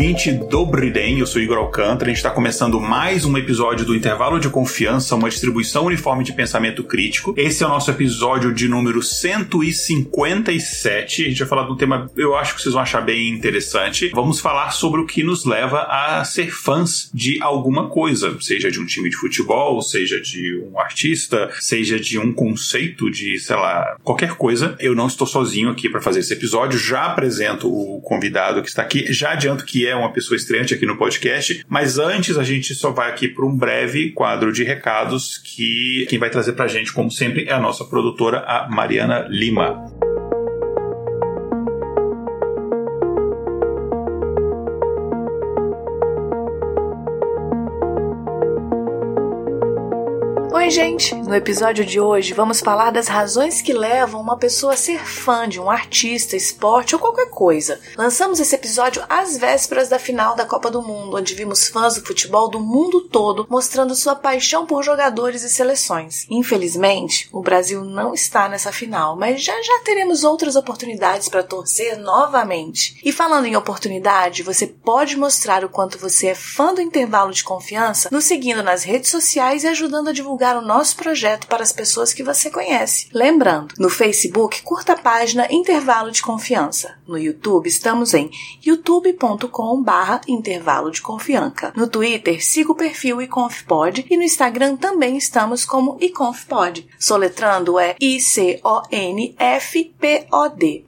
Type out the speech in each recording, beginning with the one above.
Ouvinte, Dobriden, eu sou Igor Alcântara, a gente está começando mais um episódio do Intervalo de Confiança, uma distribuição uniforme de pensamento crítico. Esse é o nosso episódio de número 157. A gente vai falar de um tema eu acho que vocês vão achar bem interessante. Vamos falar sobre o que nos leva a ser fãs de alguma coisa, seja de um time de futebol, seja de um artista, seja de um conceito de, sei lá, qualquer coisa. Eu não estou sozinho aqui para fazer esse episódio, já apresento o convidado que está aqui, já adianto que é uma pessoa estreante aqui no podcast, mas antes a gente só vai aqui para um breve quadro de recados que quem vai trazer para a gente, como sempre, é a nossa produtora, a Mariana Lima. Oi, gente! No episódio de hoje vamos falar das razões que levam uma pessoa a ser fã de um artista, esporte ou qualquer coisa. Lançamos esse episódio às vésperas da final da Copa do Mundo, onde vimos fãs do futebol do mundo todo mostrando sua paixão por jogadores e seleções. Infelizmente, o Brasil não está nessa final, mas já já teremos outras oportunidades para torcer novamente. E falando em oportunidade, você pode mostrar o quanto você é fã do intervalo de confiança nos seguindo nas redes sociais e ajudando a divulgar o nosso projeto para as pessoas que você conhece. Lembrando, no Facebook, curta a página Intervalo de Confiança. No YouTube, estamos em youtube.com barra Intervalo de Confiança. No Twitter, siga o perfil iconfpod e no Instagram também estamos como iconfpod. Soletrando é I-C-O-N-F-P-O-D.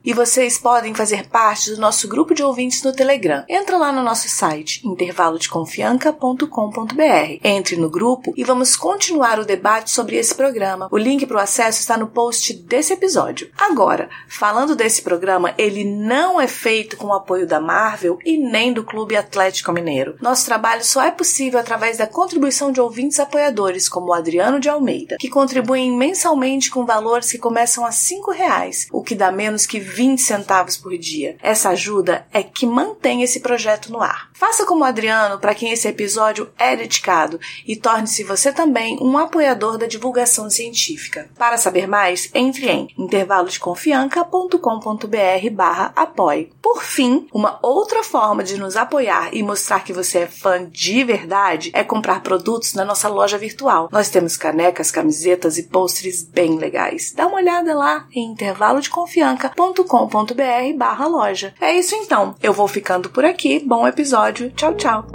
E vocês podem fazer parte do nosso grupo de ouvintes no Telegram. Entra lá no nosso site intervalodeconfianca.com.br. Entre no grupo e vamos continuar o debate sobre esse programa. O link para o acesso está no post desse episódio. Agora, falando desse programa, ele não é feito com o apoio da Marvel e nem do Clube Atlético Mineiro. Nosso trabalho só é possível através da contribuição de ouvintes apoiadores, como o Adriano de Almeida, que contribuem mensalmente com valores que começam a R$ reais, o que dá menos que 20 centavos por dia. Essa ajuda é que mantém esse projeto no ar. Faça como o Adriano, para quem esse episódio é dedicado, e torne-se você também um apoiador da divulgação científica. Para saber mais, entre em intervalodeconfianca.com.br barra apoie. Por fim, uma outra forma de nos apoiar e mostrar que você é fã de verdade é comprar produtos na nossa loja virtual. Nós temos canecas, camisetas e postres bem legais. Dá uma olhada lá em intervalodeconfianca.com.br barra loja. É isso então. Eu vou ficando por aqui. Bom episódio. Tchau, tchau.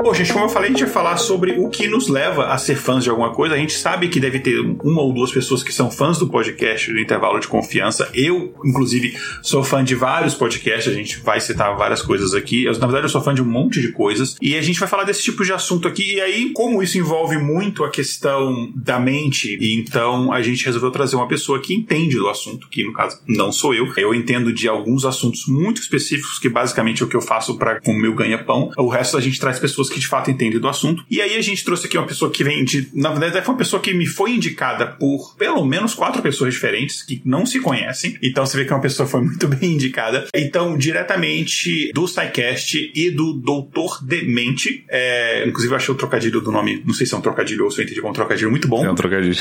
Bom, gente, como eu falei, a gente vai falar sobre o que nos leva a ser fãs de alguma coisa. A gente sabe que deve ter uma ou duas pessoas que são fãs do podcast do intervalo de confiança. Eu, inclusive, sou fã de vários podcasts, a gente vai citar várias coisas aqui. Eu, na verdade, eu sou fã de um monte de coisas. E a gente vai falar desse tipo de assunto aqui. E aí, como isso envolve muito a questão da mente, então a gente resolveu trazer uma pessoa que entende do assunto, que no caso não sou eu. Eu entendo de alguns assuntos muito específicos, que basicamente é o que eu faço para o meu ganha-pão. O resto a gente traz pessoas que que de fato entende do assunto. E aí a gente trouxe aqui uma pessoa que vem de. Na verdade, foi uma pessoa que me foi indicada por pelo menos quatro pessoas diferentes que não se conhecem. Então você vê que uma pessoa foi muito bem indicada. Então, diretamente do SciCast e do Doutor Demente. É, inclusive, eu achei o trocadilho do nome. Não sei se é um trocadilho ou se eu entendi como um trocadilho muito bom. É um trocadilho.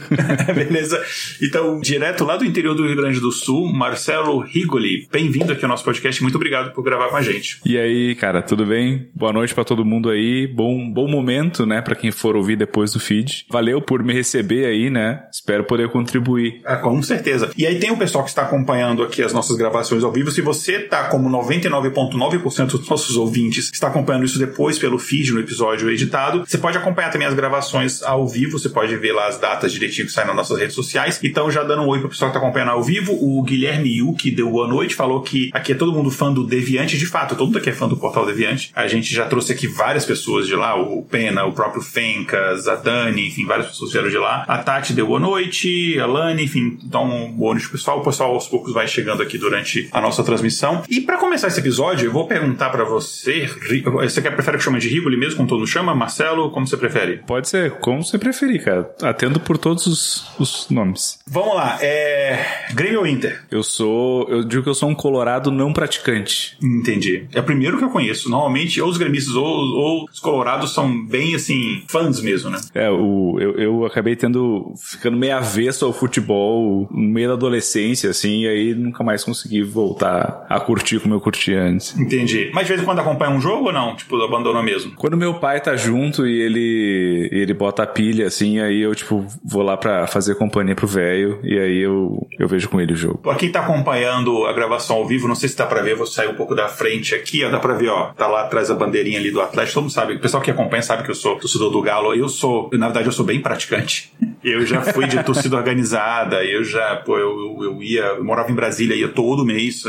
Beleza. Então, direto lá do interior do Rio Grande do Sul, Marcelo Rigoli. Bem-vindo aqui ao nosso podcast. Muito obrigado por gravar com a gente. E aí, cara, tudo bem? Boa noite para todo mundo mundo aí. Bom, bom momento, né, para quem for ouvir depois do feed. Valeu por me receber aí, né? Espero poder contribuir. Ah, com certeza. E aí tem o pessoal que está acompanhando aqui as nossas gravações ao vivo. Se você tá como 99,9% dos nossos ouvintes está acompanhando isso depois pelo feed no episódio editado, você pode acompanhar também as gravações ao vivo. Você pode ver lá as datas direitinho que saem nas nossas redes sociais. Então, já dando um oi pro pessoal que está acompanhando ao vivo, o Guilherme Yu, que deu boa noite, falou que aqui é todo mundo fã do Deviante. De fato, todo mundo aqui é fã do Portal Deviante. A gente já trouxe aqui várias pessoas de lá, o Pena, o próprio Fencas, a Dani, enfim, várias pessoas vieram de lá. A Tati deu boa noite, a Lani, enfim, então boa noite pessoal. O pessoal aos poucos vai chegando aqui durante a nossa transmissão. E para começar esse episódio, eu vou perguntar para você, você quer prefere que chame de Rigoli mesmo, como todo mundo chama? Marcelo, como você prefere? Pode ser, como você preferir, cara. Atendo por todos os, os nomes. Vamos lá, é. Grêmio ou Inter? Eu sou. Eu digo que eu sou um colorado não praticante. Entendi. É o primeiro que eu conheço. Normalmente, ou os gremistas ou, ou os colorados são bem, assim, fãs mesmo, né? É, o, eu, eu acabei tendo. ficando meio avesso ao futebol no meio da adolescência, assim, e aí nunca mais consegui voltar a curtir como eu curtia antes. Entendi. Mas de vez em quando acompanha um jogo ou não? Tipo, abandonou mesmo? Quando meu pai tá junto e ele, ele bota a pilha, assim, aí eu, tipo, vou lá pra fazer companhia pro velho e aí eu, eu vejo com ele o jogo. Pra quem tá acompanhando a gravação ao vivo, não sei se dá pra ver, vou sair um pouco da frente aqui, ó, dá pra ver, ó, tá lá atrás a bandeirinha ali do Atlético, todo mundo sabe, o pessoal que acompanha sabe que eu sou torcedor do Galo, eu sou, na verdade eu sou bem praticante. Eu já fui de torcida organizada, eu já, pô, eu, eu, ia, eu morava em Brasília, ia todo mês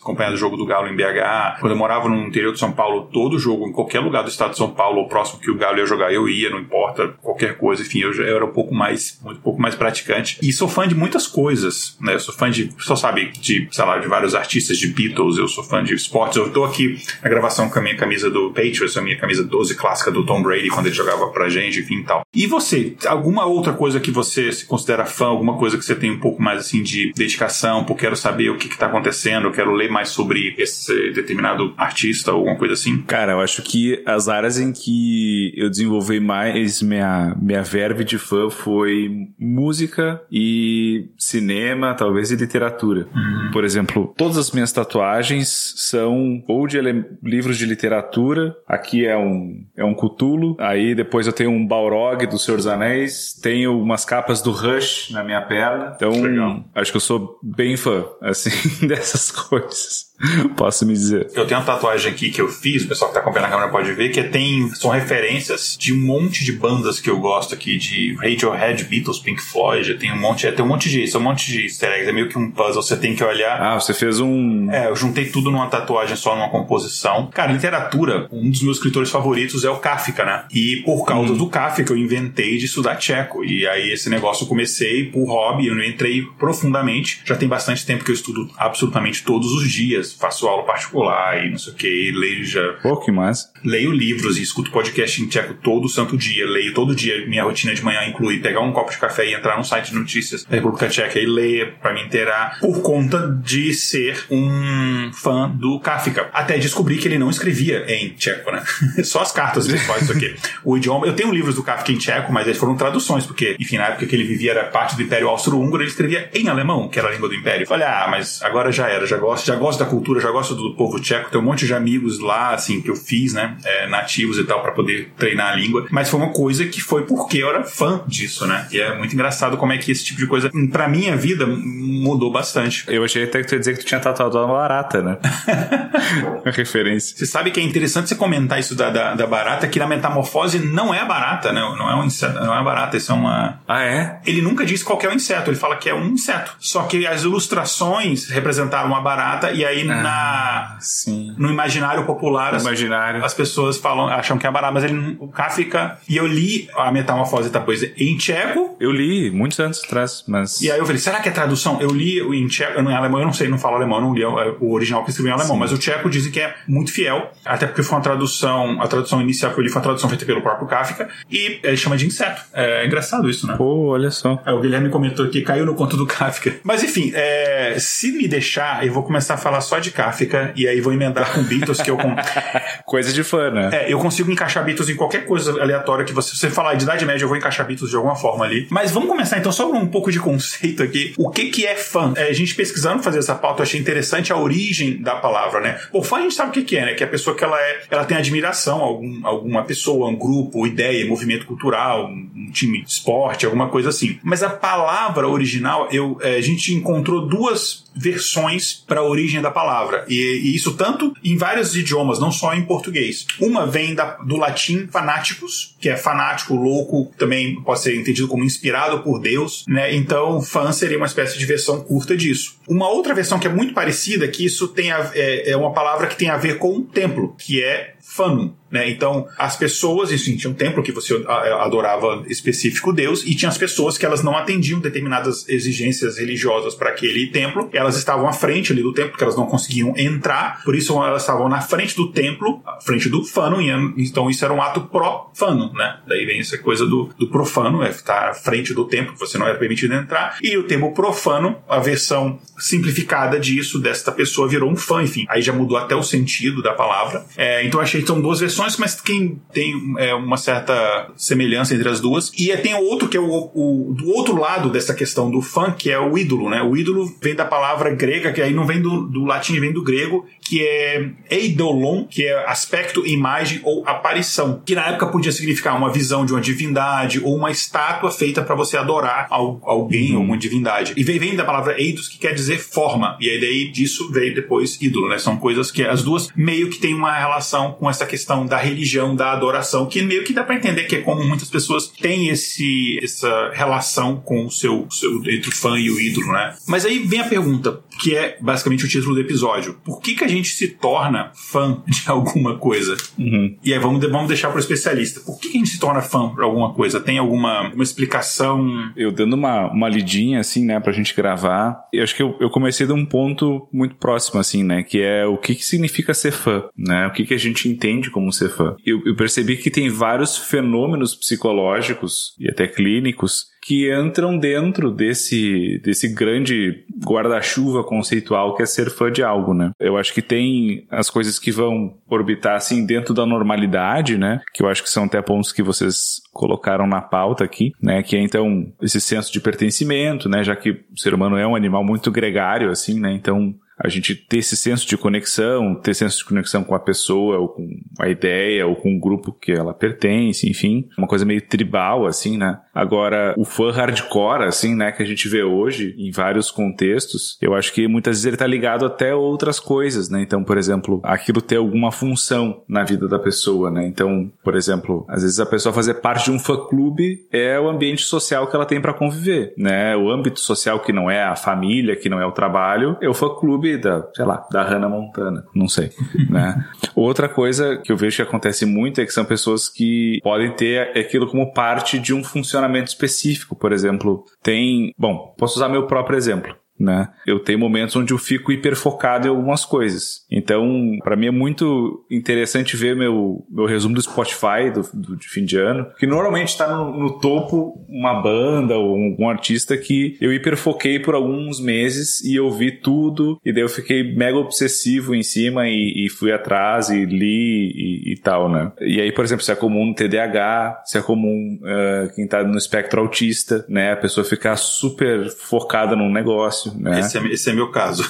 acompanhar o jogo do Galo em BH. Quando eu morava no interior de São Paulo, todo jogo, em qualquer lugar do estado de São Paulo, ou próximo que o Galo ia jogar, eu ia, não importa, qualquer coisa, enfim, eu, já, era um pouco mais, um pouco mais praticante. E sou fã de muitas coisas, né? Eu sou fã de, só sabe, de, sei lá, de vários artistas, de Beatles, eu sou fã de esportes. Eu tô aqui na gravação com a minha camisa do Patriots, a minha camisa 12 clássica do Tom Brady, quando ele jogava pra gente, enfim e tal. E você, alguma outra coisa que você se considera fã, alguma coisa que você tem um pouco mais assim de dedicação, porque quero saber o que está acontecendo, eu quero ler mais sobre esse determinado artista ou alguma coisa assim? Cara, eu acho que as áreas em que eu desenvolvi mais minha, minha verve de fã foi música e cinema, talvez, e literatura. Uhum. Por exemplo, todas as minhas tatuagens são ou de livros de literatura, aqui é um, é um Cthulhu, aí depois eu tenho um Balrog do Senhor dos Anéis, tenho umas capas do Rush na minha perna, então Legal. acho que eu sou bem fã, assim, dessas coisas. Posso me dizer. Eu tenho uma tatuagem aqui que eu fiz, o pessoal que tá acompanhando a câmera pode ver, que tem, são referências de um monte de bandas que eu gosto aqui, de Radiohead, Beatles, Pink Floyd, tem um monte, é, tem um monte de, são um monte de easter eggs, é meio que um puzzle, você tem que olhar. Ah, você fez um... É, eu juntei tudo numa tatuagem só, numa composição. Cara, literatura, um dos meus escritores favoritos é o Kafka, né? E por causa hum. do Kafka eu inventei de estudar tcheco, e aí esse negócio eu comecei por hobby, eu não entrei profundamente, já tem bastante tempo que eu estudo absolutamente todos os dias, faço aula particular e não sei o que, leio já. Pô, que mais? Leio livros e escuto podcast em tcheco todo santo dia, leio todo dia. Minha rotina de manhã inclui pegar um copo de café e entrar no site de notícias da República Tcheca e ler para me inteirar, por conta de ser um fã do Kafka. Até descobri que ele não escrevia em tcheco, né? Só as cartas pessoais, isso aqui. O idioma. Eu tenho livros do Kafka em tcheco, mas eles foram traduções, porque, enfim, na época que ele vivia era parte do Império Austro-Húngaro, ele escrevia em alemão, que era a língua do Império. Falei, ah, mas agora já era, já gosto, já gosto da cultura, já gosto do povo tcheco, tem um monte de amigos lá, assim, que eu fiz, né, é, nativos e tal, para poder treinar a língua, mas foi uma coisa que foi porque eu era fã disso, né, e é muito engraçado como é que esse tipo de coisa, pra minha vida, mudou bastante. Eu achei até que tu ia dizer que tu tinha tatuado uma barata, né? a referência. Você sabe que é interessante você comentar isso da, da, da, barata, que na metamorfose não é a barata, né, não é um inseto, não é a barata, isso é uma... Ah, é? Ele nunca diz qual é o inseto, ele fala que é um inseto, só que as ilustrações representaram uma barata, e aí. Na sim. no imaginário popular as, imaginário. as pessoas falam, acham que é barato, mas ele, o Kafka. E eu li a Metamorfose da Poesia em tcheco. Eu li muitos anos atrás, mas. E aí eu falei, será que é tradução? Eu li em tcheco, em alemão, eu não sei, não falo alemão, não li o original que escreveu em alemão, Sim. mas o tcheco dizem que é muito fiel, até porque foi uma tradução, a tradução inicial que eu li foi uma tradução feita pelo próprio Kafka, e ele chama de inseto. É engraçado isso, né? Pô, olha só. É, o Guilherme comentou que caiu no conto do Kafka. Mas enfim, é, se me deixar, eu vou começar a falar só de Kafka e aí vou emendar com Beatles, que eu. Com... Coisa de fã, né? É, eu consigo encaixar Beatles em qualquer coisa aleatória que você, você falar de Idade Média, eu vou encaixar Beatles de alguma forma ali. Mas vamos começar então só com um pouco de conceito aqui. O que, que é fã? É, a gente pesquisando fazer essa pauta, eu achei interessante a origem da palavra, né? O fã a gente sabe o que, que é, né? Que é a pessoa que ela é, ela tem admiração a algum, alguma pessoa, um grupo, ideia, movimento cultural, um time de esporte, alguma coisa assim. Mas a palavra original, eu, é, a gente encontrou duas versões para a origem da palavra. E, e, isso tanto em vários idiomas, não só em português. Uma vem da, do latim fanáticos, que é fanático, louco, também pode ser entendido como inspirado por Deus, né? Então, fã seria uma espécie de versão curta disso. Uma outra versão que é muito parecida, que isso tem a, é, é uma palavra que tem a ver com templo, que é fanum né? Então, as pessoas, assim, tinha um templo que você adorava específico Deus e tinha as pessoas que elas não atendiam determinadas exigências religiosas para aquele templo, elas estavam à frente ali do templo, porque elas não conseguiam entrar, por isso elas estavam na frente do templo, à frente do fano, e então isso era um ato profano, né? Daí vem essa coisa do, do profano, é estar à frente do templo, você não era permitido entrar, e o termo profano, a versão simplificada disso, desta pessoa virou um fã, enfim, aí já mudou até o sentido da palavra. É, então achei que são duas versões, mas quem tem é, uma certa semelhança entre as duas. E é, tem outro que é o, o, do outro lado dessa questão do fã, que é o ídolo, né? O ídolo vem da palavra grega, que aí não vem do, do latim, vem do grego, que é eidolon, que é aspecto, imagem ou aparição, que na época podia significar uma visão de uma divindade ou uma estátua feita para você adorar alguém uhum. ou uma divindade. E vem, vem da palavra eidos, que quer dizer forma. E aí daí disso veio depois ídolo, né? São coisas que as duas meio que têm uma relação com essa questão da religião, da adoração, que meio que dá para entender que é como muitas pessoas têm esse, essa relação com o seu, seu entre o fã e o ídolo, né? Mas aí vem a pergunta, que é basicamente o título do episódio. Por que, que a gente se torna fã de alguma coisa? Uhum. E aí vamos, vamos deixar para o especialista. Por que, que, a gente se torna fã de alguma coisa? Tem alguma uma explicação? Eu dando uma, uma lidinha, assim, né, pra gente gravar, eu acho que eu, eu comecei de um ponto muito próximo, assim, né, que é o que, que significa ser fã, né? O que, que a gente entende como ser fã. Eu, eu percebi que tem vários fenômenos psicológicos e até clínicos que entram dentro desse, desse grande guarda-chuva conceitual que é ser fã de algo, né? Eu acho que tem as coisas que vão orbitar assim dentro da normalidade, né? Que eu acho que são até pontos que vocês colocaram na pauta aqui, né? Que é então esse senso de pertencimento, né? Já que o ser humano é um animal muito gregário, assim, né? Então a gente ter esse senso de conexão, ter senso de conexão com a pessoa, ou com a ideia, ou com o grupo que ela pertence, enfim. Uma coisa meio tribal, assim, né? Agora, o fã hardcore, assim, né, que a gente vê hoje em vários contextos, eu acho que muitas vezes ele tá ligado até outras coisas, né? Então, por exemplo, aquilo ter alguma função na vida da pessoa, né? Então, por exemplo, às vezes a pessoa fazer parte de um fã-clube é o ambiente social que ela tem para conviver, né? O âmbito social que não é a família, que não é o trabalho, é o fã-clube clube da, sei lá, da Hannah Montana, não sei, né? Outra coisa que eu vejo que acontece muito é que são pessoas que podem ter aquilo como parte de um funcionamento específico, por exemplo, tem, bom, posso usar meu próprio exemplo né? Eu tenho momentos onde eu fico hiperfocado em algumas coisas. Então, para mim é muito interessante ver meu, meu resumo do Spotify do, do de fim de ano, que normalmente está no, no, topo uma banda ou um, um, artista que eu hiperfoquei por alguns meses e eu vi tudo, e daí eu fiquei mega obsessivo em cima e, e fui atrás e li e, e, tal, né? E aí, por exemplo, se é comum no TDAH, se é comum uh, quem tá no espectro autista, né? A pessoa ficar super focada num negócio fácil, né? Esse é, esse é meu caso.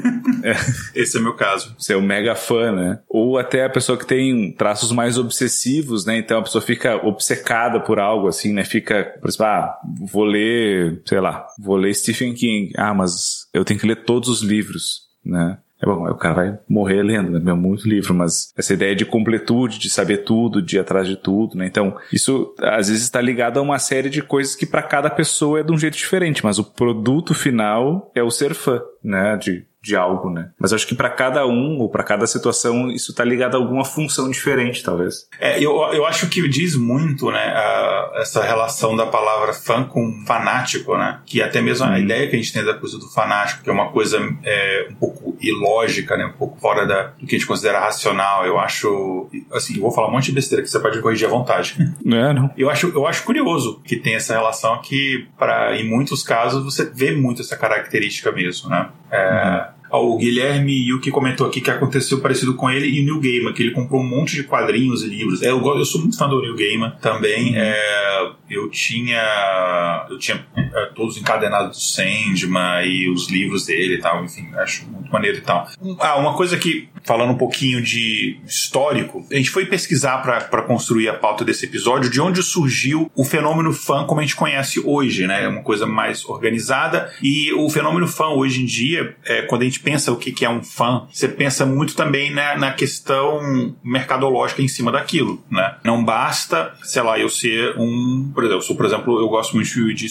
é. Esse é meu caso. Você é um mega fã, né? Ou até a pessoa que tem traços mais obsessivos, né? Então a pessoa fica obcecada por algo, assim, né? Fica, por exemplo, ah, vou ler, sei lá, vou ler Stephen King. Ah, mas eu tenho que ler todos os livros, né? É bom, o cara vai morrer lendo, né? É muito livro, mas essa ideia de completude, de saber tudo, de ir atrás de tudo, né? Então, isso às vezes está ligado a uma série de coisas que para cada pessoa é de um jeito diferente, mas o produto final é o ser fã, né? De de algo, né? Mas acho que para cada um ou para cada situação isso tá ligado a alguma função diferente, talvez. É, eu, eu acho que diz muito, né, a, essa relação da palavra fã com fanático, né? Que até mesmo a uhum. ideia que a gente tem da coisa do fanático, que é uma coisa é, um pouco ilógica, né? Um pouco fora da, do que a gente considera racional. Eu acho, assim, eu vou falar um monte de besteira que você pode corrigir à vontade. Não é, não. Eu acho, eu acho curioso que tem essa relação que, para em muitos casos, você vê muito essa característica mesmo, né? É, uhum o Guilherme Yuki comentou aqui que aconteceu parecido com ele e o Neil Gaiman, que ele comprou um monte de quadrinhos e livros. É, eu, eu sou muito fã do Neil Gaiman também. Uhum. É, eu tinha eu tinha é, todos encadenados do Sandman e os livros dele e tal, enfim, acho muito maneiro e tal. Ah, uma coisa que, falando um pouquinho de histórico, a gente foi pesquisar para construir a pauta desse episódio de onde surgiu o fenômeno fã como a gente conhece hoje, né? É uma coisa mais organizada e o fenômeno fã hoje em dia, é, quando a gente pensa o que é um fã, você pensa muito também né, na questão mercadológica em cima daquilo, né? Não basta, sei lá, eu ser um por exemplo, sou, por exemplo, eu gosto muito de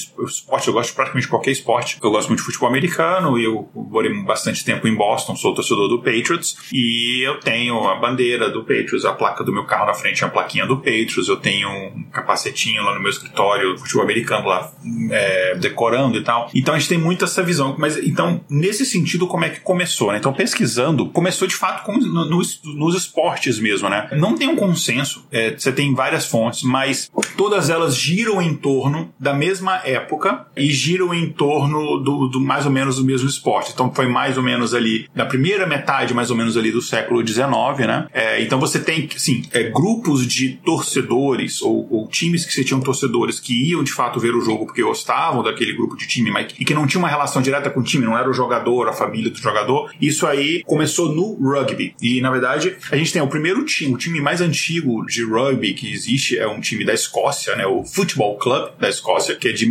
esporte, eu gosto de praticamente qualquer esporte. Eu gosto muito de futebol americano e eu morei bastante tempo em Boston, sou torcedor do Patriots e eu tenho a bandeira do Patriots, a placa do meu carro na frente é a plaquinha do Patriots, eu tenho um capacetinho lá no meu escritório, futebol americano lá é, decorando e tal. Então a gente tem muito essa visão. Mas então, nesse sentido, como é que começou, né? Então, pesquisando, começou de fato com, no, nos, nos esportes mesmo, né? Não tem um consenso, é, você tem várias fontes, mas todas elas giram em torno da mesma época e giram em torno do, do mais ou menos do mesmo esporte. Então foi mais ou menos ali na primeira metade, mais ou menos ali do século XIX, né? É, então você tem, sim, é, grupos de torcedores ou, ou, times que se tinham torcedores que iam de fato ver o jogo porque gostavam daquele grupo de time, mas e que não tinha uma relação direta com o time, não era o jogador, a família do jogador. Isso aí começou no rugby. E na verdade a gente tem o primeiro time, o time mais antigo de rugby que existe é um time da Escócia, né? O Football Club da Escócia, que é de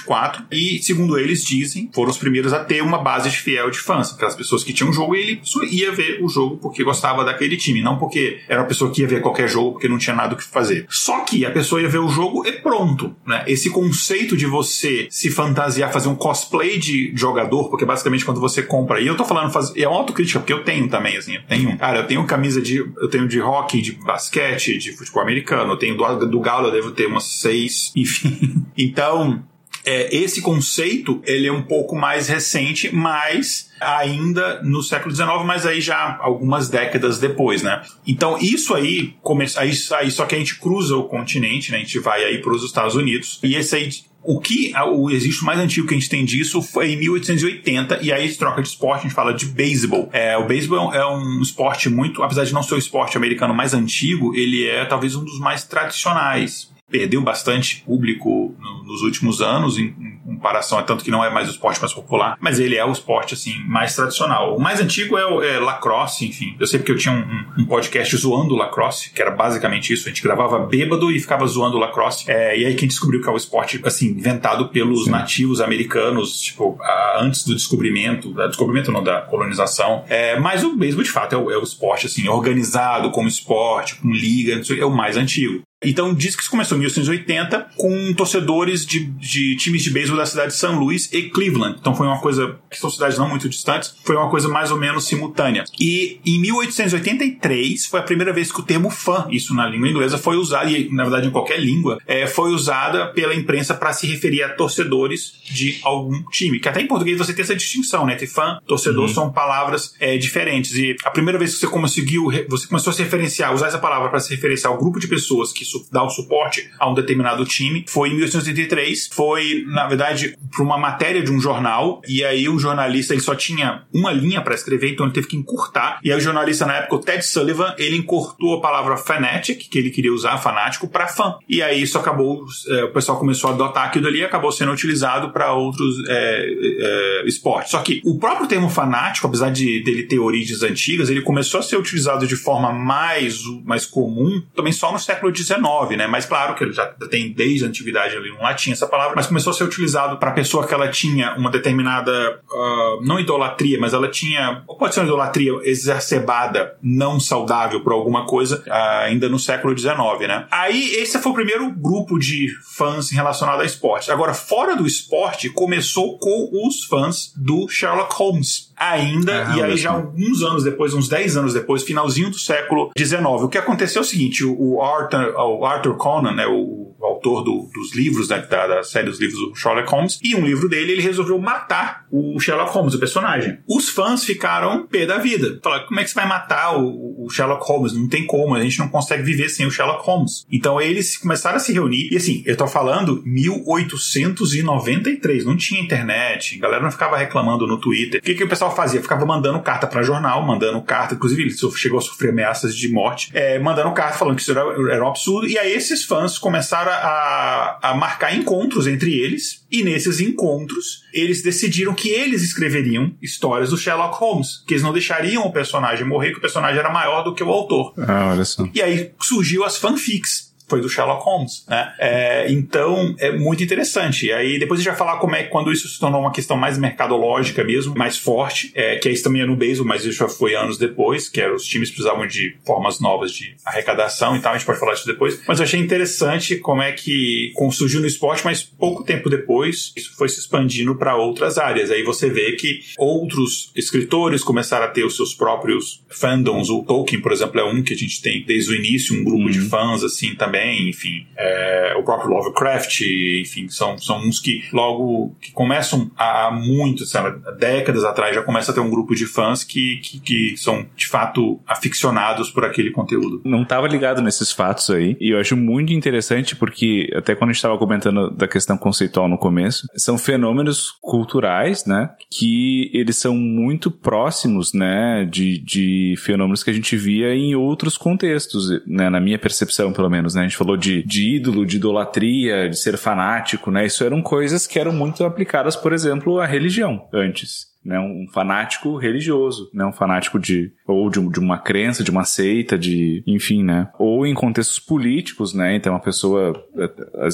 1824 e segundo eles dizem foram os primeiros a ter uma base fiel de fãs, aquelas pessoas que tinham um jogo e ele ia ver o jogo porque gostava daquele time, não porque era uma pessoa que ia ver qualquer jogo porque não tinha nada o que fazer. Só que a pessoa ia ver o jogo e pronto, né? Esse conceito de você se fantasiar, fazer um cosplay de jogador, porque basicamente quando você compra, e eu tô falando, faz, é uma autocrítica, porque eu tenho também, assim, eu tenho, cara, eu tenho camisa de, eu tenho de hockey, de basquete, de futebol americano, eu tenho do, do Galo, eu devo ter umas seis, enfim. então, é, esse conceito ele é um pouco mais recente, mas ainda no século XIX, mas aí já algumas décadas depois, né? Então isso aí começa aí, aí só que a gente cruza o continente, né? A gente vai aí para os Estados Unidos e esse aí o que o existe mais antigo que a gente tem disso foi em 1880 e aí troca de esporte, a gente fala de beisebol. É, o beisebol é um esporte muito, apesar de não ser o esporte americano mais antigo, ele é talvez um dos mais tradicionais perdeu bastante público no, nos últimos anos, em, em, comparação a tanto que não é mais o esporte mais popular, mas ele é o esporte assim mais tradicional. O mais antigo é o é lacrosse, enfim. Eu sei porque eu tinha um, um, podcast zoando o lacrosse, que era basicamente isso. A gente gravava bêbado e ficava zoando o lacrosse. É, e aí quem descobriu que é o esporte assim inventado pelos Sim. nativos americanos, tipo a, antes do descobrimento, da descobrimento não da colonização. É, mas o beisebol de fato é o, é o esporte assim organizado como esporte, com liga, é o mais antigo. Então diz que isso começou em 1980 com torcedores de, de times de beisebol da cidade de São Luís e Cleveland. Então foi uma coisa que são cidades não muito distantes, foi uma coisa mais ou menos simultânea. E em 1883 foi a primeira vez que o termo fã, isso na língua inglesa, foi usado e na verdade em qualquer língua, é, foi usada pela imprensa para se referir a torcedores de algum time. Que até em português você tem essa distinção, né? Entre fã, torcedor uhum. são palavras é, diferentes. E a primeira vez que você conseguiu, você começou a se referenciar, usar essa palavra para se referenciar ao grupo de pessoas que dar o suporte a um determinado time. Foi em 1883, foi, na verdade, para uma matéria de um jornal, e aí o jornalista ele só tinha uma linha para escrever, então ele teve que encurtar. E aí o jornalista, na época, o Ted Sullivan, ele encurtou a palavra fanatic, que ele queria usar, fanático, para fã. E aí isso acabou, é, o pessoal começou a adotar aquilo dali e acabou sendo utilizado para outros é, é, esportes. Só que o próprio termo fanático, apesar de dele ter origens antigas, ele começou a ser utilizado de forma mais, mais comum também só no século XIX né? Mas claro que ele já tem desde a antiguidade ali um latim essa palavra, mas começou a ser utilizado para pessoa que ela tinha uma determinada, uh, não idolatria, mas ela tinha, ou pode ser uma idolatria exacerbada, não saudável por alguma coisa, uh, ainda no século XIX, né? Aí esse foi o primeiro grupo de fãs relacionado a esporte. Agora, fora do esporte, começou com os fãs do Sherlock Holmes ainda, ah, e aí já alguns anos depois, uns 10 anos depois, finalzinho do século XIX. O que aconteceu é o seguinte, o Arthur, o Arthur Conan, né, o autor do, dos livros, né, da, da, série dos livros do Sherlock Holmes, e um livro dele ele resolveu matar o Sherlock Holmes, o personagem. Os fãs ficaram pé da vida. Falaram, como é que você vai matar o, o, Sherlock Holmes? Não tem como, a gente não consegue viver sem o Sherlock Holmes. Então eles começaram a se reunir, e assim, eu tô falando 1893, não tinha internet, a galera não ficava reclamando no Twitter. O que, que o pessoal fazia? Ficava mandando carta para jornal, mandando carta, inclusive ele chegou a sofrer ameaças de morte, é, mandando carta falando que isso era, era um absurdo, e aí esses fãs começaram a, a marcar encontros entre eles, e nesses encontros eles decidiram que eles escreveriam histórias do Sherlock Holmes, que eles não deixariam o personagem morrer, que o personagem era maior do que o autor. Ah, olha só. E aí surgiu as fanfics foi do Sherlock Holmes, né? É, então, é muito interessante. E aí, depois a gente vai falar como é quando isso se tornou uma questão mais mercadológica mesmo, mais forte, é, que isso também é no beisebol, mas isso já foi anos depois, que os times precisavam de formas novas de arrecadação e tal, a gente pode falar disso depois. Mas eu achei interessante como é que surgiu no esporte, mas pouco tempo depois, isso foi se expandindo para outras áreas. Aí você vê que outros escritores começaram a ter os seus próprios fandoms. O Tolkien, por exemplo, é um que a gente tem desde o início, um grupo uhum. de fãs assim também, enfim. É, o próprio Lovecraft, enfim, são, são uns que logo que começam há muito, sabe, décadas atrás já começa a ter um grupo de fãs que, que, que são de fato aficionados por aquele conteúdo. Não estava ligado nesses fatos aí, e eu acho muito interessante porque até quando a gente estava comentando da questão conceitual no começo, são fenômenos culturais, né, que eles são muito próximos, né, de, de fenômenos que a gente via em outros contextos, né, na minha percepção pelo menos, né, gente falou de, de ídolo, de idolatria, de ser fanático, né, isso eram coisas que eram muito aplicadas, por exemplo, à religião antes né, um fanático religioso, né, um fanático de ou de, de, uma crença, de uma seita, de enfim, né, ou em contextos políticos, né, então a pessoa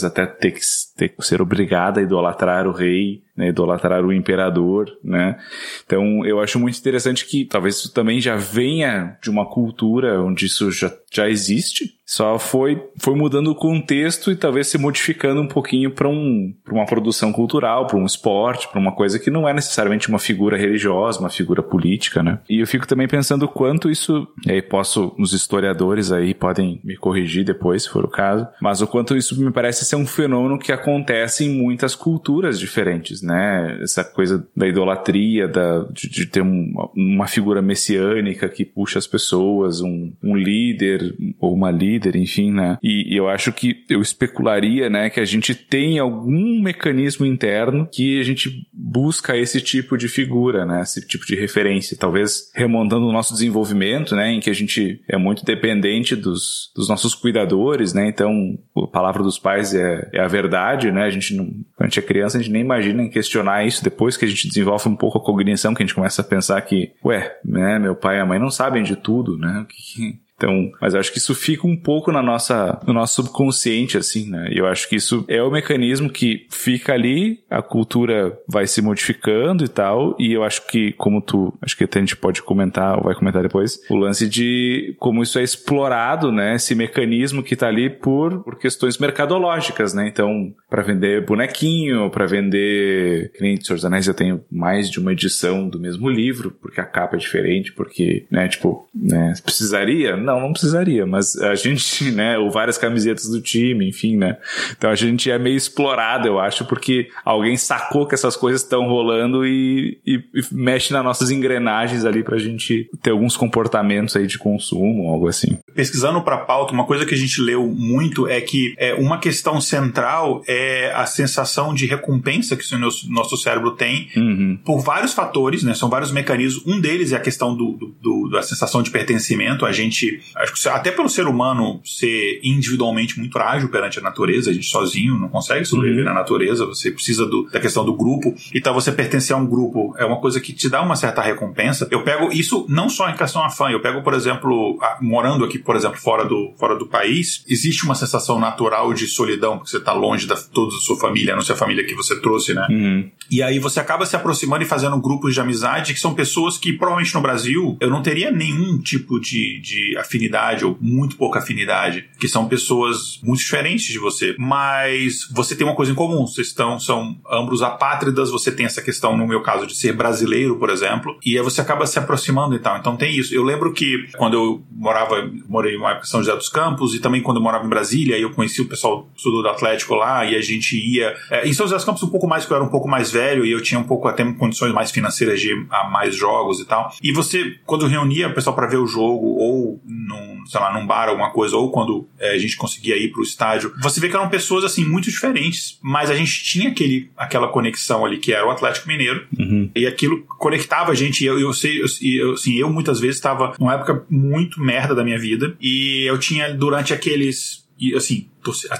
até ter que, ter que ser obrigada a idolatrar o rei, né, idolatrar o imperador, né, então eu acho muito interessante que talvez isso também já venha de uma cultura onde isso já, já existe, só foi, foi mudando o contexto e talvez se modificando um pouquinho para um, uma produção cultural, para um esporte, para uma coisa que não é necessariamente uma figura religiosa, uma figura política, né? E eu fico também pensando quanto isso, e aí posso, os historiadores aí podem me corrigir depois, se for o caso, mas o quanto isso me parece ser um fenômeno que acontece em muitas culturas diferentes, né? Essa coisa da idolatria, da, de, de ter um, uma figura messiânica que puxa as pessoas, um, um líder ou uma líder líder, enfim, né? E, e, eu acho que eu especularia, né, que a gente tem algum mecanismo interno que a gente busca esse tipo de figura, né? Esse tipo de referência. Talvez remontando o nosso desenvolvimento, né, em que a gente é muito dependente dos, dos nossos cuidadores, né? Então, a palavra dos pais é, é a verdade, né? A gente não, quando a gente é criança, a gente nem imagina em questionar isso depois que a gente desenvolve um pouco a cognição, que a gente começa a pensar que, ué, né, meu pai e a mãe não sabem de tudo, né? O que, então, mas eu acho que isso fica um pouco na nossa, no nosso subconsciente, assim, né? E eu acho que isso é o mecanismo que fica ali, a cultura vai se modificando e tal, e eu acho que, como tu, acho que até a gente pode comentar, ou vai comentar depois, o lance de como isso é explorado, né? Esse mecanismo que tá ali por, por questões mercadológicas, né? Então, para vender bonequinho, para vender. Que nem Senhor dos Anéis eu tenho mais de uma edição do mesmo livro, porque a capa é diferente, porque, né, tipo, né, precisaria? Não, não precisaria, mas a gente, né, ou várias camisetas do time, enfim, né. Então a gente é meio explorado, eu acho, porque alguém sacou que essas coisas estão rolando e, e, e, mexe nas nossas engrenagens ali pra gente ter alguns comportamentos aí de consumo, algo assim. Pesquisando pra pauta, uma coisa que a gente leu muito é que é, uma questão central é a sensação de recompensa que o nosso, nosso cérebro tem uhum. por vários fatores, né, são vários mecanismos. Um deles é a questão do, do, do da sensação de pertencimento. A gente acho que até pelo ser humano ser individualmente muito frágil perante a natureza, a gente sozinho não consegue sobreviver uhum. na natureza, você precisa do, da questão do grupo, então você pertencer a um grupo é uma coisa que te dá uma certa recompensa. Eu pego isso não só em questão a fã, eu pego, por exemplo, a, morando aqui, por exemplo, fora do, fora do país, existe uma sensação natural de solidão, porque você está longe da toda a sua família, a não ser a família que você trouxe, né? Uhum. E aí você acaba se aproximando e fazendo grupos de amizade que são pessoas que provavelmente no Brasil eu não teria nenhum tipo de, de afinidade ou muito pouca afinidade, que são pessoas muito diferentes de você, mas você tem uma coisa em comum, vocês estão, são ambos apátridas, você tem essa questão, no meu caso, de ser brasileiro, por exemplo, e aí você acaba se aproximando e tal. Então tem isso. Eu lembro que quando eu morava, morei uma época em São José dos Campos e também quando eu morava em Brasília, eu conheci o pessoal do Atlético lá e a gente ia. É, em São José dos Campos, um pouco mais, que eu era um pouco mais velho e eu tinha um pouco até condições mais financeiras de a mais jogos e tal. E você, quando reunia o pessoal para ver o jogo ou num, sei lá, num bar, alguma coisa, ou quando é, a gente conseguia ir pro estádio, você vê que eram pessoas, assim, muito diferentes, mas a gente tinha aquele, aquela conexão ali que era o Atlético Mineiro, uhum. e aquilo conectava a gente, e eu, eu sei, eu, eu, assim, eu muitas vezes estava numa época muito merda da minha vida, e eu tinha, durante aqueles e assim,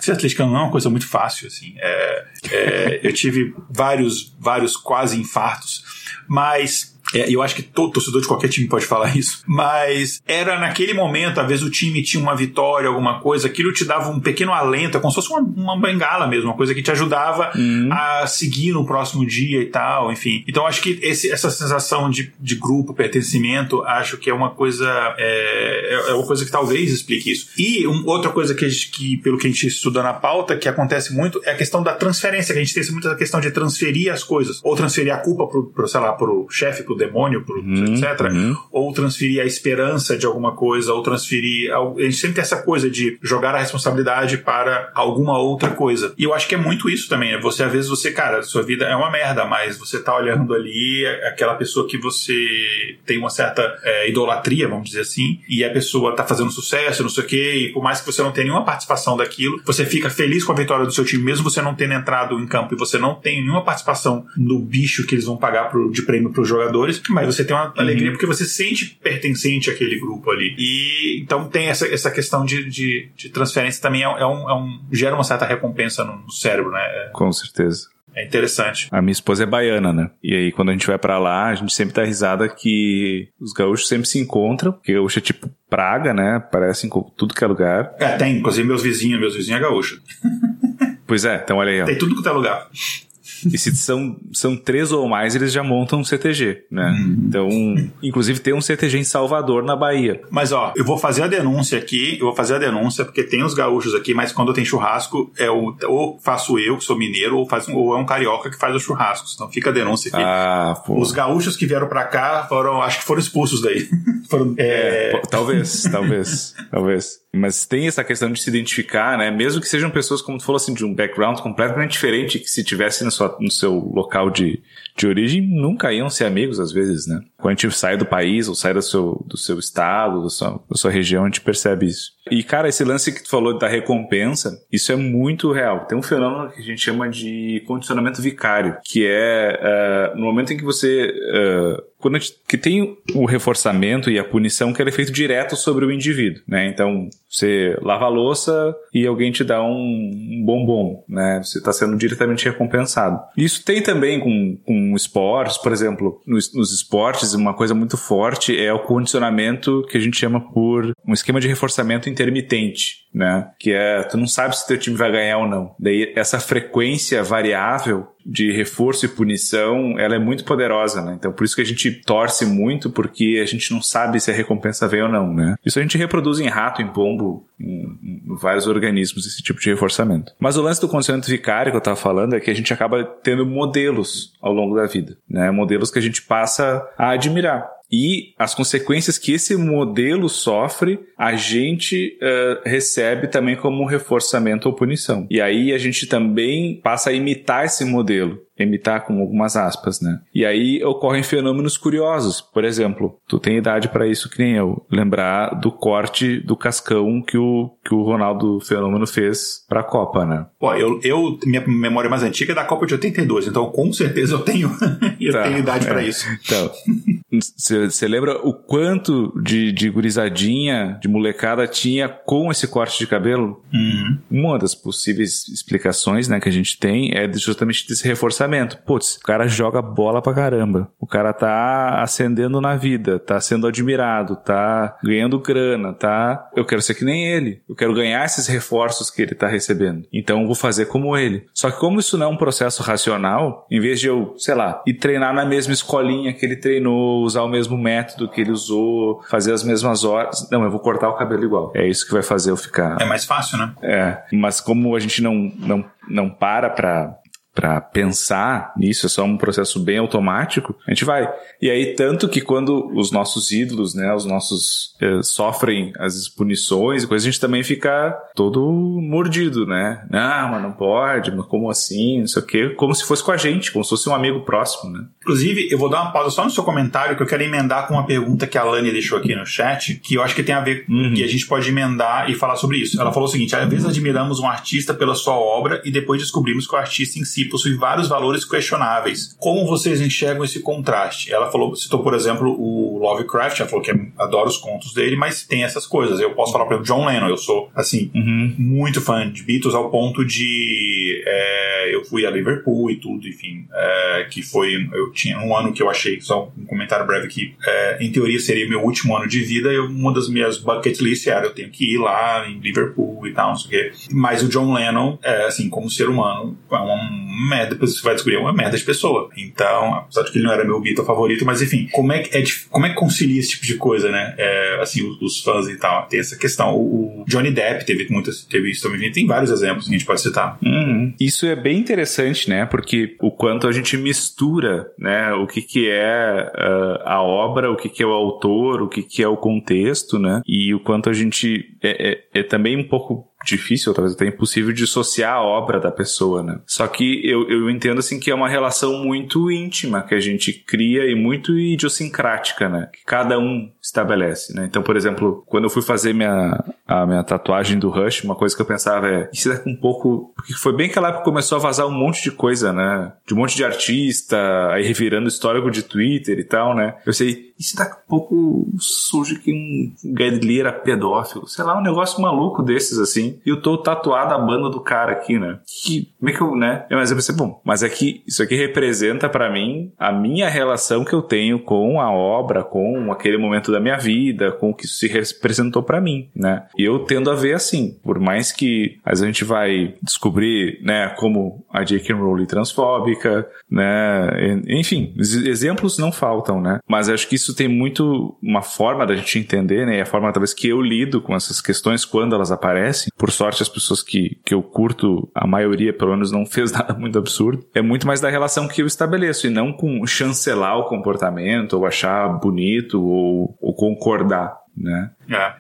ser atleticano não é uma coisa muito fácil, assim. É, é, eu tive vários, vários quase infartos, mas É, eu acho que todo torcedor de qualquer time pode falar isso, mas era naquele momento, às vezes o time tinha uma vitória, alguma coisa, aquilo te dava um pequeno alento, é como se fosse uma, uma bengala mesmo, uma coisa que te ajudava uhum. a seguir no próximo dia e tal, enfim. Então acho que esse, essa sensação de, de grupo, pertencimento, acho que é uma coisa é, é, é uma coisa que talvez explique isso. E um, outra coisa que, que, pelo que a gente estuda na pauta, que acontece muito, é a questão da transferência, que a gente tem muito a questão de transferir as coisas, ou transferir a culpa pro, pro sei lá, pro chefe, pro demônio, pro, uhum, etc. Uhum. Ou transferir a esperança de alguma coisa, ou transferir. A gente sempre tem essa coisa de jogar a responsabilidade para alguma outra coisa. E eu acho que é muito isso também. É você, às vezes, você, cara, sua vida é uma merda, mas você tá olhando ali aquela pessoa que você tem uma certa é, idolatria, vamos dizer assim, e a pessoa tá fazendo sucesso, não sei o quê, e por mais que você não tenha nenhuma participação daquilo, você fica feliz com a vitória do seu time, mesmo você não tendo entrado em campo e você não tem nenhuma participação no bicho que eles vão pagar pro, de prêmio para os mas você tem uma uhum. alegria porque você se sente pertencente àquele grupo ali. E então tem essa, essa questão de, de, de transferência também é, é, um, é um, gera uma certa recompensa no, no cérebro, né? Com certeza. É interessante. A minha esposa é baiana, né? E aí, quando a gente vai para lá, a gente sempre dá risada que os gaúchos sempre se encontram, porque gaúcho é tipo praga, né? Parece em tudo que é lugar. É, tem. Inclusive, meus vizinhos, meus vizinhos é gaúcho. Pois é, então olha aí. Ó. Tem tudo que é lugar. E se são, são três ou mais, eles já montam um CTG, né? Uhum. Então, inclusive tem um CTG em Salvador, na Bahia. Mas ó, eu vou fazer a denúncia aqui, eu vou fazer a denúncia, porque tem os gaúchos aqui, mas quando tem churrasco, é o, ou faço eu, que sou mineiro, ou, faz, ou é um carioca que faz os churrascos. Então fica a denúncia aqui. Ah, pô. Os gaúchos que vieram pra cá foram, acho que foram expulsos daí. foram, é... É, talvez, talvez, talvez. Mas tem essa questão de se identificar, né? Mesmo que sejam pessoas, como tu falou assim, de um background completamente diferente, que se tivesse sua no seu local de, de origem nunca iam ser amigos, às vezes, né? Quando a gente sai do país ou sai do seu, do seu estado, da sua, da sua região, a gente percebe isso. E, cara, esse lance que tu falou da recompensa, isso é muito real. Tem um fenômeno que a gente chama de condicionamento vicário, que é uh, no momento em que você. Uh, quando gente, que tem o reforçamento e a punição que é feito direto sobre o indivíduo, né? Então, você lava a louça e alguém te dá um, um bombom, né? Você está sendo diretamente recompensado. Isso tem também com, com esportes, por exemplo, nos, nos esportes, uma coisa muito forte é o condicionamento que a gente chama por um esquema de reforçamento intermitente, né? Que é, tu não sabe se teu time vai ganhar ou não. Daí, essa frequência variável de reforço e punição, ela é muito poderosa, né? Então, por isso que a gente torce muito, porque a gente não sabe se a recompensa vem ou não, né? Isso a gente reproduz em rato, em pombo, em, em vários organismos, esse tipo de reforçamento. Mas o lance do condicionamento vicário que eu estava falando é que a gente acaba tendo modelos ao longo da vida, né? Modelos que a gente passa a admirar e as consequências que esse modelo sofre, a gente uh, recebe também como reforçamento ou punição. E aí a gente também passa a imitar esse modelo imitar com algumas aspas, né? E aí ocorrem fenômenos curiosos. Por exemplo, tu tem idade para isso que nem eu, lembrar do corte do cascão que o que o Ronaldo Fenômeno fez para a Copa, né? Pô, eu, eu minha memória mais antiga é da Copa de 82, então com certeza eu tenho eu tá, tenho idade é. para isso. Então, você lembra o quanto de, de gurizadinha, de molecada tinha com esse corte de cabelo? Uhum. Uma das possíveis explicações, né, que a gente tem é justamente desse reforçamento pensamento. Putz, o cara joga bola pra caramba. O cara tá ascendendo na vida, tá sendo admirado, tá ganhando grana, tá. Eu quero ser que nem ele. Eu quero ganhar esses reforços que ele tá recebendo. Então eu vou fazer como ele. Só que como isso não é um processo racional, em vez de eu, sei lá, ir treinar na mesma escolinha que ele treinou, usar o mesmo método que ele usou, fazer as mesmas horas, não, eu vou cortar o cabelo igual. É isso que vai fazer eu ficar. É mais fácil, né? É. Mas como a gente não, não, não para pra para pensar nisso, é só um processo bem automático, a gente vai. E aí, tanto que quando os nossos ídolos, né, os nossos eh, sofrem as punições e coisas, a gente também fica todo mordido, né? Ah, mas não pode, mas como assim? Não sei o quê. Como se fosse com a gente, como se fosse um amigo próximo, né? Inclusive, eu vou dar uma pausa só no seu comentário que eu quero emendar com uma pergunta que a Lani deixou aqui no chat, que eu acho que tem a ver com uhum. que a gente pode emendar e falar sobre isso. Ela falou o seguinte: às vezes admiramos um artista pela sua obra e depois descobrimos que o artista em si possui vários valores questionáveis. Como vocês enxergam esse contraste? Ela falou, citou, por exemplo, o Lovecraft, ela falou que adora os contos dele, mas tem essas coisas. Eu posso falar, por exemplo, John Lennon, eu sou, assim, uhum. muito fã de Beatles ao ponto de é, eu fui a Liverpool e tudo, enfim, é, que foi, eu tinha um ano que eu achei, só um comentário breve que, é, em teoria seria meu último ano de vida, eu, uma das minhas bucket lists era, eu tenho que ir lá em Liverpool e tal, não sei o quê. Mas o John Lennon, é, assim, como ser humano, é uma merda, depois você vai descobrir, é uma merda de pessoa. Então, apesar de que ele não era meu Beatle favorito, mas enfim, como é que, é, como é que concilia esse tipo de coisa, né? É, assim, os, os, fãs e tal, tem essa questão. O, o Johnny Depp teve muitas, teve isso também, tem vários exemplos que a gente pode citar. Uhum. Isso é bem interessante, né? Porque o quanto a gente mistura, né? O que que é uh, a obra, o que que é o autor, o que que é o contexto, né? E o quanto a gente é, é, é também um pouco difícil, talvez até impossível dissociar a obra da pessoa, né? Só que eu, eu entendo assim que é uma relação muito íntima que a gente cria e muito idiosincrática, né? Que cada um estabelece, né? Então, por exemplo, quando eu fui fazer minha, a minha tatuagem do Rush, uma coisa que eu pensava é, isso é um pouco, porque foi bem aquela época que começou a vazar um monte de coisa, né? De um monte de artista, aí revirando histórico de Twitter e tal, né? Eu sei, isso daqui a pouco surge que um Gedli era pedófilo, sei lá, um negócio maluco desses, assim e eu tô tatuado a banda do cara aqui, né? Que, como é que eu, né? Mas eu pensei, bom, mas é que isso aqui representa para mim a minha relação que eu tenho com a obra, com aquele momento da minha vida, com o que isso se representou para mim, né? E eu tendo a ver assim, por mais que a gente vai descobrir, né, como a J.K. Rowling transfóbica, né? Enfim, exemplos não faltam, né? Mas acho que isso tem muito uma forma da gente entender, né? E a forma talvez que eu lido com essas questões quando elas aparecem, por sorte, as pessoas que, que eu curto, a maioria, pelo menos, não fez nada muito absurdo. É muito mais da relação que eu estabeleço e não com chancelar o comportamento ou achar bonito ou, ou concordar né?